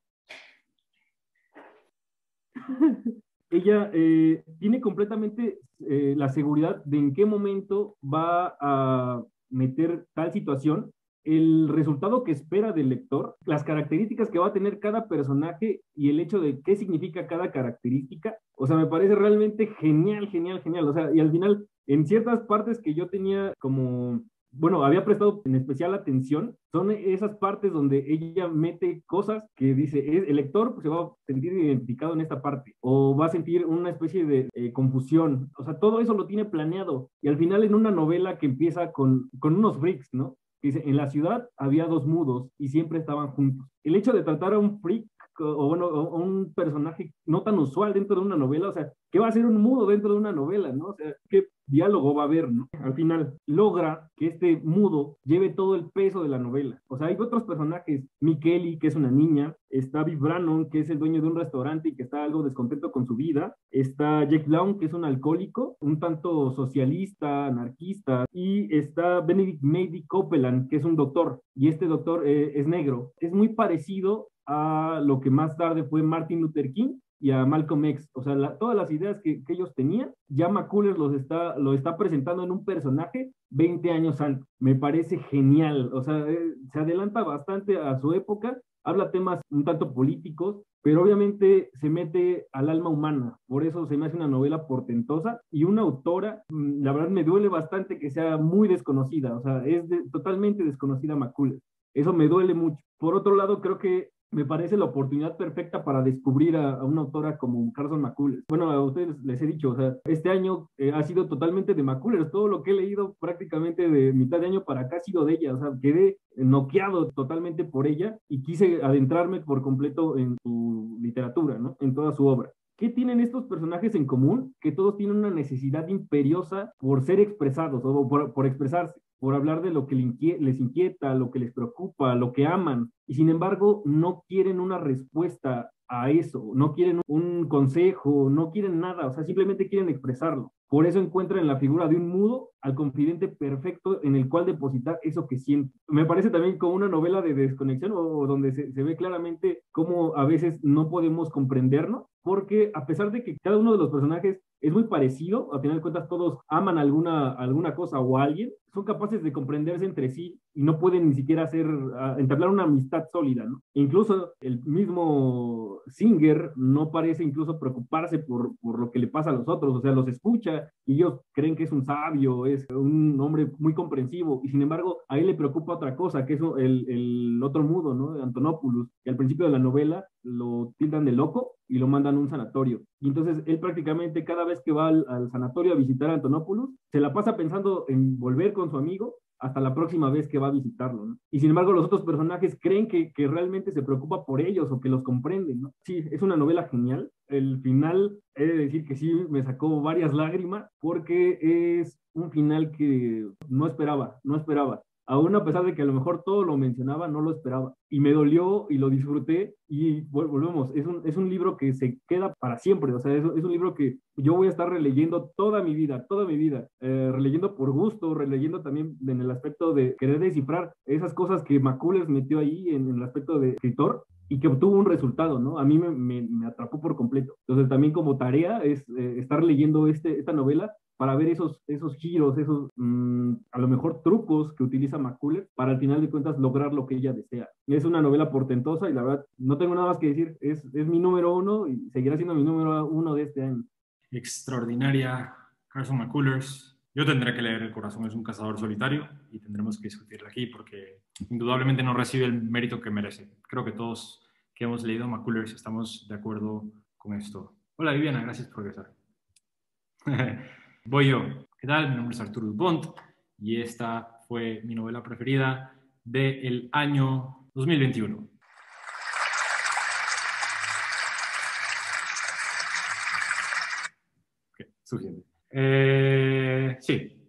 ella eh, tiene completamente eh, la seguridad de en qué momento va a meter tal situación, el resultado que espera del lector, las características que va a tener cada personaje y el hecho de qué significa cada característica. O sea, me parece realmente genial, genial, genial. O sea, y al final, en ciertas partes que yo tenía como bueno, había prestado en especial atención, son esas partes donde ella mete cosas que dice, el lector se va a sentir identificado en esta parte o va a sentir una especie de eh, confusión. O sea, todo eso lo tiene planeado. Y al final en una novela que empieza con, con unos freaks, ¿no? Dice, en la ciudad había dos mudos y siempre estaban juntos. El hecho de tratar a un freak o bueno, un personaje no tan usual dentro de una novela, o sea, ¿qué va a ser un mudo dentro de una novela, no? O sea, ¿qué diálogo va a haber, no? Al final logra que este mudo lleve todo el peso de la novela. O sea, hay otros personajes, Mikeli, que es una niña, está Viv Brannon, que es el dueño de un restaurante y que está algo descontento con su vida, está Jack Brown, que es un alcohólico, un tanto socialista, anarquista, y está Benedict Mady Copeland, que es un doctor, y este doctor eh, es negro. Es muy parecido a lo que más tarde fue Martin Luther King y a Malcolm X. O sea, todas las ideas que, ellos tenían, ya McCullers los está, lo está presentando en un personaje 20 años antes. Me parece genial. O sea, eh, se adelanta bastante a su época, habla temas un tanto políticos, pero obviamente se mete al alma humana. Por eso se me hace una novela portentosa y una autora, mm, la verdad me duele bastante que sea muy desconocida. O sea, es totalmente desconocida McCullers. Eso me duele mucho. Por otro lado, creo que me parece la oportunidad perfecta para descubrir a, una autora como Carson McCullers. Bueno, a ustedes les he dicho, o sea, este año eh, ha sido totalmente de McCullers. Todo lo que he leído prácticamente de mitad de año para acá ha sido de ella. O sea, quedé noqueado totalmente por ella y quise adentrarme por completo en su literatura, ¿no? En toda su obra. ¿Qué tienen estos personajes en común? Que todos tienen una necesidad imperiosa por ser expresados o por, por expresarse por hablar de lo que les inquieta, lo que les preocupa, lo que aman, y sin embargo no quieren una respuesta a eso, no quieren un consejo, no quieren nada, o sea, simplemente quieren expresarlo. Por eso encuentran en la figura de un mudo al confidente perfecto en el cual depositar eso que siente. Me parece también como una novela de desconexión o donde se, se ve claramente cómo a veces no podemos comprendernos, porque a pesar de que cada uno de los personajes es muy parecido, a final de cuentas todos aman alguna, alguna cosa o alguien, son capaces de comprenderse entre sí y no pueden ni siquiera hacer, entablar una amistad sólida, ¿no? Incluso el mismo Singer no parece incluso preocuparse por, por lo que le pasa a los otros, o sea, los escucha y ellos creen que es un sabio, es un hombre muy comprensivo y sin embargo a él le preocupa otra cosa, que es el, el otro mudo, ¿no? Antonopoulos, que al principio de la novela lo tildan de loco y lo mandan a un sanatorio. Y entonces él prácticamente cada vez que va al, sanatorio a visitar a Antonopoulos, se la pasa pensando en volver con su amigo hasta la próxima vez que va a visitarlo. Y sin embargo, los otros personajes creen que, que, realmente se preocupa por ellos o que los comprenden. Sí, es una novela genial. El final, he de decir que sí, me sacó varias lágrimas porque es un final que no esperaba, no esperaba aún a pesar de que a lo mejor todo lo mencionaba, no lo esperaba. Y me dolió y lo disfruté y volvemos, es un, es un libro que se queda para siempre, o sea, es, un libro que yo voy a estar releyendo toda mi vida, toda mi vida, eh, releyendo por gusto, releyendo también en el aspecto de querer descifrar esas cosas que Macules metió ahí en, el aspecto de escritor y que obtuvo un resultado, ¿no? A mí me, me, atrapó por completo. Entonces también como tarea es eh, estar leyendo este, esta novela para ver esos, esos giros, esos mm, a lo mejor trucos que utiliza McCuller para al final de cuentas lograr lo que ella desea. Es una novela portentosa y la verdad no tengo nada más que decir, es, es mi número uno y seguirá siendo mi número uno de este año. Extraordinaria, Carson McCullers. Yo tendré que leer El corazón es un cazador solitario y tendremos que discutirla aquí porque indudablemente no recibe el mérito que merece. Creo que todos que hemos leído McCullers estamos de acuerdo con esto. Hola Viviana, gracias por regresar. Voy yo. ¿Qué tal? Mi nombre es Arturo Dupont y esta fue mi novela preferida del año 2021. suficiente. Eh, sí,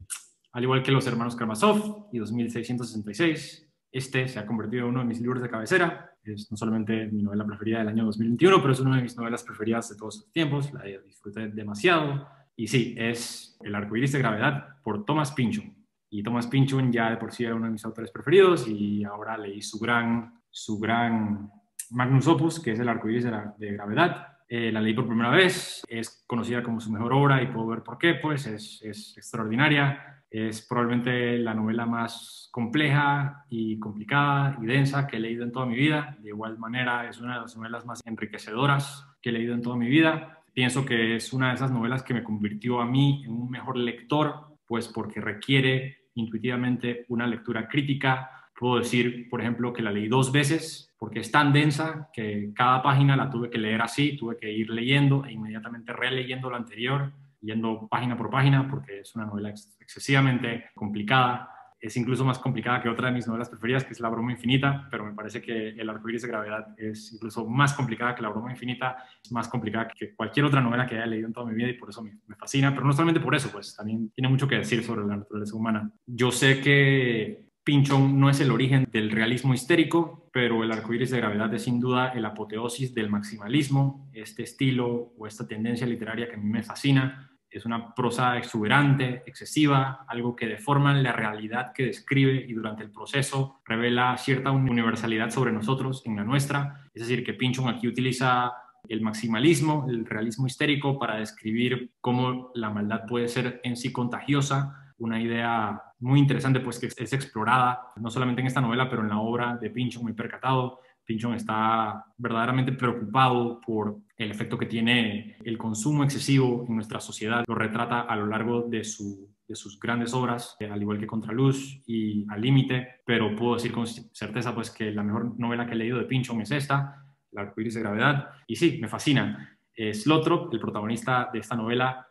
al igual que Los Hermanos Karamazov y 2666, este se ha convertido en uno de mis libros de cabecera. Es no solamente mi novela preferida del año 2021, pero es una de mis novelas preferidas de todos los tiempos. La disfruté demasiado y sí, es El arcoíris de gravedad por Thomas Pynchon. Y Thomas Pynchon ya de por sí era uno de mis autores preferidos y ahora leí su gran, su gran magnus opus, que es El arcoíris de, de gravedad. Eh, la leí por primera vez, es conocida como su mejor obra y puedo ver por qué, pues es, es extraordinaria. Es probablemente la novela más compleja y complicada y densa que he leído en toda mi vida. De igual manera, es una de las novelas más enriquecedoras que he leído en toda mi vida pienso que es una de esas novelas que me convirtió a mí en un mejor lector, pues porque requiere intuitivamente una lectura crítica. Puedo decir, por ejemplo, que la leí dos veces porque es tan densa que cada página la tuve que leer así, tuve que ir leyendo e inmediatamente releyendo lo anterior, yendo página por página, porque es una novela excesivamente complicada es incluso más complicada que otra de mis novelas preferidas, que es La broma infinita, pero me parece que El arcoíris de gravedad es incluso más complicada que La broma infinita, es más complicada que cualquier otra novela que haya leído en toda mi vida y por eso me, me fascina, pero no solamente por eso, pues también tiene mucho que decir sobre la naturaleza humana. Yo sé que Pinchon no es el origen del realismo histérico, pero el arcoíris de gravedad es sin duda el apoteosis del maximalismo, este estilo o esta tendencia literaria que a mí me fascina es una prosa exuberante, excesiva, algo que deforma la realidad que describe y durante el proceso revela cierta universalidad sobre nosotros en la nuestra. Es decir, que Pinchon aquí utiliza el maximalismo, el realismo histérico para describir cómo la maldad puede ser en sí contagiosa, una idea muy interesante pues que es explorada no solamente en esta novela, pero en la obra de Pinchon muy percatado Pinchon está verdaderamente preocupado por el efecto que tiene el consumo excesivo en nuestra sociedad. Lo retrata a lo largo de, sus grandes obras, al igual que Contraluz y Al Límite, pero puedo decir con certeza pues, que la mejor novela que he leído de Pinchon es esta, El arcoíris de gravedad, y sí, me fascina. Slotrop, el protagonista de esta novela,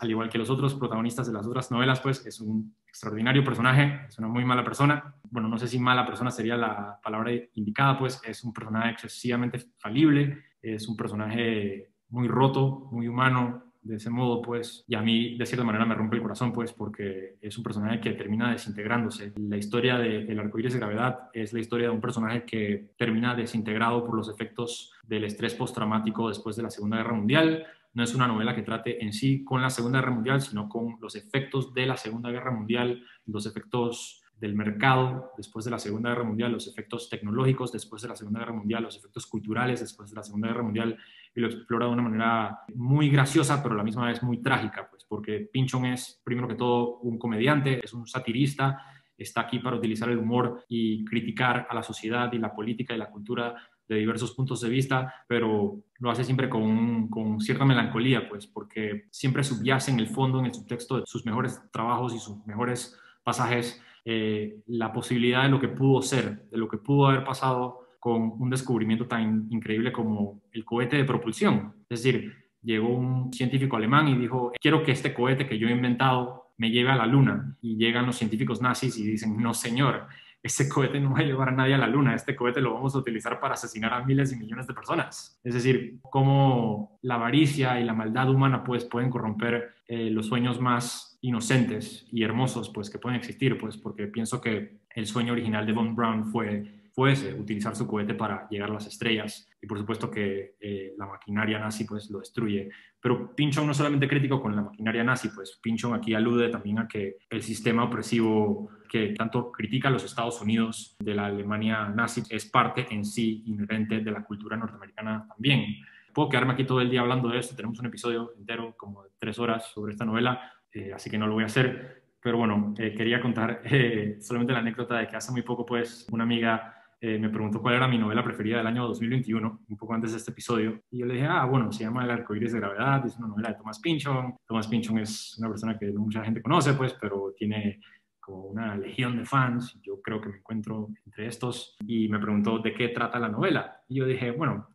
al igual que los otros protagonistas de las otras novelas, pues es un extraordinario personaje, es una muy mala persona. Bueno, no sé si mala persona sería la palabra indicada, pues es un personaje excesivamente falible, es un personaje muy roto, muy humano, de ese modo, pues, y a mí de cierta manera me rompe el corazón, pues, porque es un personaje que termina desintegrándose. La historia de El arcoíris de gravedad es la historia de un personaje que termina desintegrado por los efectos del estrés postraumático después de la Segunda Guerra Mundial, no es una novela que trate en sí con la Segunda Guerra Mundial, sino con los efectos de la Segunda Guerra Mundial, los efectos del mercado después de la Segunda Guerra Mundial, los efectos tecnológicos después de la Segunda Guerra Mundial, los efectos culturales después de la Segunda Guerra Mundial, y lo explora de una manera muy graciosa, pero la misma vez muy trágica, pues porque Pinchon es, primero que todo, un comediante, es un satirista, está aquí para utilizar el humor y criticar a la sociedad y la política y la cultura de diversos puntos de vista, pero lo hace siempre con, con, cierta melancolía, pues, porque siempre subyace en el fondo, en el subtexto de sus mejores trabajos y sus mejores pasajes, eh, la posibilidad de lo que pudo ser, de lo que pudo haber pasado con un descubrimiento tan increíble como el cohete de propulsión. Es decir, llegó un científico alemán y dijo, quiero que este cohete que yo he inventado me lleve a la luna. Y llegan los científicos nazis y dicen, no, señor, ese cohete no va a llevar a nadie a la luna, este cohete lo vamos a utilizar para asesinar a miles y millones de personas. Es decir, cómo la avaricia y la maldad humana pues pueden corromper eh, los sueños más inocentes y hermosos pues que pueden existir, pues porque pienso que el sueño original de Von Braun fue fuese utilizar su cohete para llegar a las estrellas. Y por supuesto que eh, la maquinaria nazi pues lo destruye. Pero Pinchon no solamente crítico con la maquinaria nazi, pues Pinchon aquí alude también a que el sistema opresivo que tanto critica a los Estados Unidos de la Alemania nazi es parte en sí inherente de la cultura norteamericana también. Puedo quedarme aquí todo el día hablando de esto, tenemos un episodio entero como de tres horas sobre esta novela, eh, así que no lo voy a hacer. Pero bueno, eh, quería contar solamente la anécdota de que hace muy poco, pues, una amiga eh, me preguntó cuál era mi novela preferida del año 2021, un poco antes de este episodio, y yo le dije, ah, bueno, se llama El arcoíris de gravedad, es una novela de Thomas Pynchon. Thomas Pynchon es una persona que mucha gente conoce, pues, pero tiene como una legión de fans, yo creo que me encuentro entre estos, y me preguntó de qué trata la novela. Y yo dije, bueno,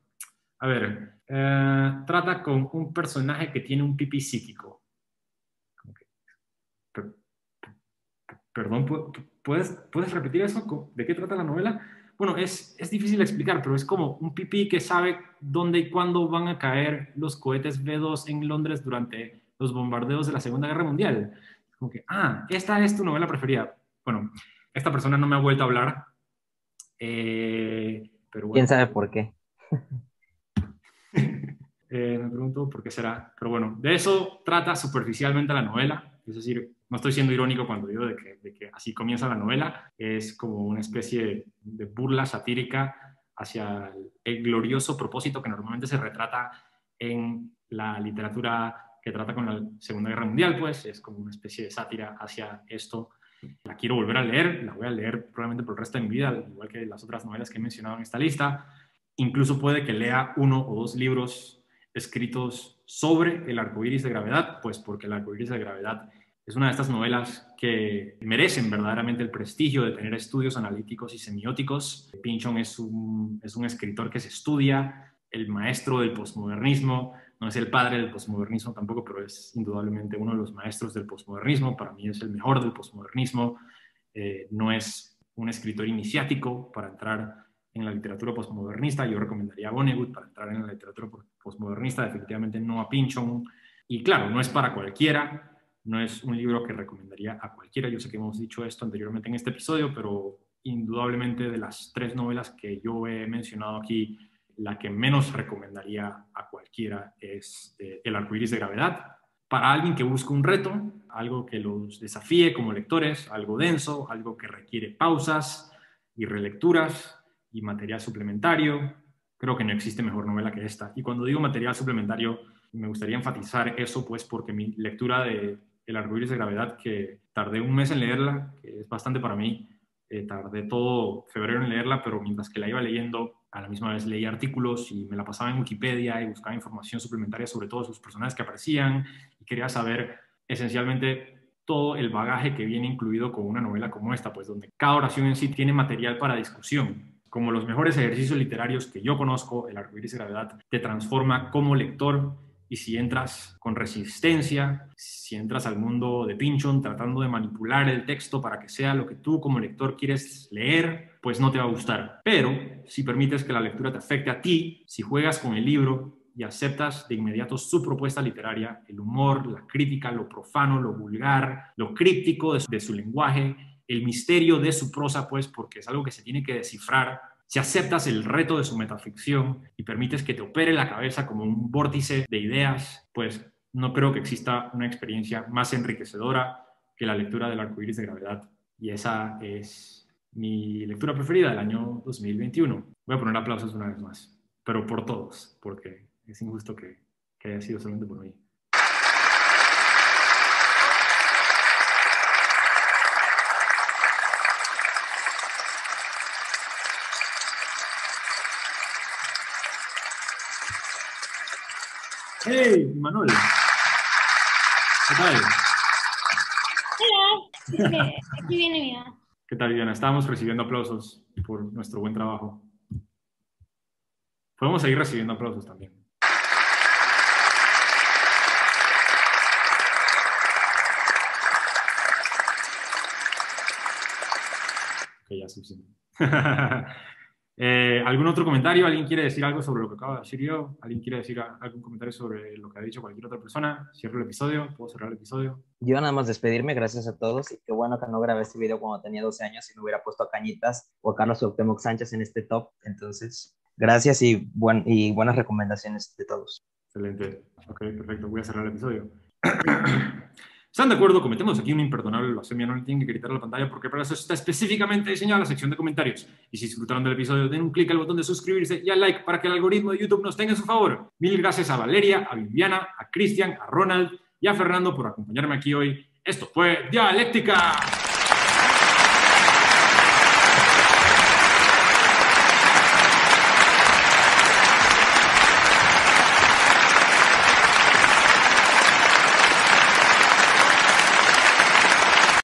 a ver, eh, trata con un personaje que tiene un pipí psíquico. Perdón, ¿puedes, ¿puedes repetir eso? ¿De qué trata la novela? Bueno, es, es difícil explicar, pero es como un pipí que sabe dónde y cuándo van a caer los cohetes B-2 en Londres durante los bombardeos de la Segunda Guerra Mundial. Como que, ah, esta es tu novela preferida. Bueno, esta persona no me ha vuelto a hablar. Eh, pero ¿Quién sabe por qué? Eh, me pregunto por qué será. Pero bueno, de eso trata superficialmente la novela. Es decir, no estoy siendo irónico cuando digo de que, así comienza la novela, es como una especie de burla satírica hacia el, glorioso propósito que normalmente se retrata en la literatura que trata con la Segunda Guerra Mundial, pues es como una especie de sátira hacia esto. La quiero volver a leer, la voy a leer probablemente por el resto de mi vida, igual que las otras novelas que he mencionado en esta lista. Incluso puede que lea uno o dos libros escritos sobre el arco iris de gravedad, pues porque el arco iris de gravedad Es una de estas novelas que merecen verdaderamente el prestigio de tener estudios analíticos y semióticos. Pinchon es un, es un escritor que se estudia, el maestro del posmodernismo, no es el padre del posmodernismo tampoco, pero es indudablemente uno de los maestros del posmodernismo. Para mí es el mejor del posmodernismo. Eh, no es un escritor iniciático para entrar en la literatura postmodernista. Yo recomendaría a Vonnegut para entrar en la literatura postmodernista, definitivamente no a Pinchon. Y claro, no es para cualquiera, no es un libro que recomendaría a cualquiera. Yo sé que hemos dicho esto anteriormente en este episodio, pero indudablemente de las tres novelas que yo he mencionado aquí, la que menos recomendaría a cualquiera es eh, El arcoíris de gravedad. Para alguien que busca un reto, algo que los desafíe como lectores, algo denso, algo que requiere pausas y relecturas, y material suplementario. Creo que no existe mejor novela que esta. Y cuando digo material suplementario, me gustaría enfatizar eso, pues porque mi lectura de El arcoíris de gravedad, que tardé un mes en leerla, que es bastante para mí, eh, tardé todo febrero en leerla, pero mientras que la iba leyendo, a la misma vez leía artículos y me la pasaba en Wikipedia y buscaba información suplementaria sobre todos sus personajes que aparecían y quería saber esencialmente todo el bagaje que viene incluido con una novela como esta, pues donde cada oración en sí tiene material para discusión como los mejores ejercicios literarios que yo conozco, el arcoíris de gravedad te transforma como lector y si entras con resistencia, si entras al mundo de Pinchon tratando de manipular el texto para que sea lo que tú como lector quieres leer, pues no te va a gustar. Pero si permites que la lectura te afecte a ti, si juegas con el libro y aceptas de inmediato su propuesta literaria, el humor, la crítica, lo profano, lo vulgar, lo críptico de su, lenguaje, el misterio de su prosa, pues porque es algo que se tiene que descifrar. Si aceptas el reto de su metaficción y permites que te opere la cabeza como un vórtice de ideas, pues no creo que exista una experiencia más enriquecedora que la lectura del arcoíris de gravedad. Y esa es mi lectura preferida del año 2021. Voy a poner aplausos una vez más, pero por todos, porque es injusto que, que haya sido solamente por mí. Hey, Manuel. ¿Qué tal? Hola. Aquí viene mi ¿Qué tal, Viviana? Estábamos recibiendo aplausos por nuestro buen trabajo. Podemos seguir recibiendo aplausos también. Ok, ya suficiente. Eh, ¿Algún otro comentario? ¿Alguien quiere decir algo sobre lo que acaba de decir yo? ¿Alguien quiere decir algún comentario sobre lo que ha dicho cualquier otra persona? Cierro el episodio. ¿Puedo cerrar el episodio? Yo nada más despedirme, gracias a todos. Y qué bueno que no grabé este video cuando tenía 12 años y no hubiera puesto a Cañitas o a Carlos Octemoc Sánchez en este top. Entonces, gracias y, buen, y buenas recomendaciones de todos. Excelente. Ok, perfecto. Voy a cerrar el episodio. ¿Están de acuerdo? Cometemos aquí un imperdonable blasfemia, no le tienen que gritar a la pantalla porque para eso está específicamente diseñada la sección de comentarios. Y si disfrutaron del episodio, den un clic al botón de suscribirse y al like para que el algoritmo de YouTube nos tenga en su favor. Mil gracias a Valeria, a Viviana, a Cristian, a Ronald y a Fernando por acompañarme aquí hoy. Esto fue Dialéctica.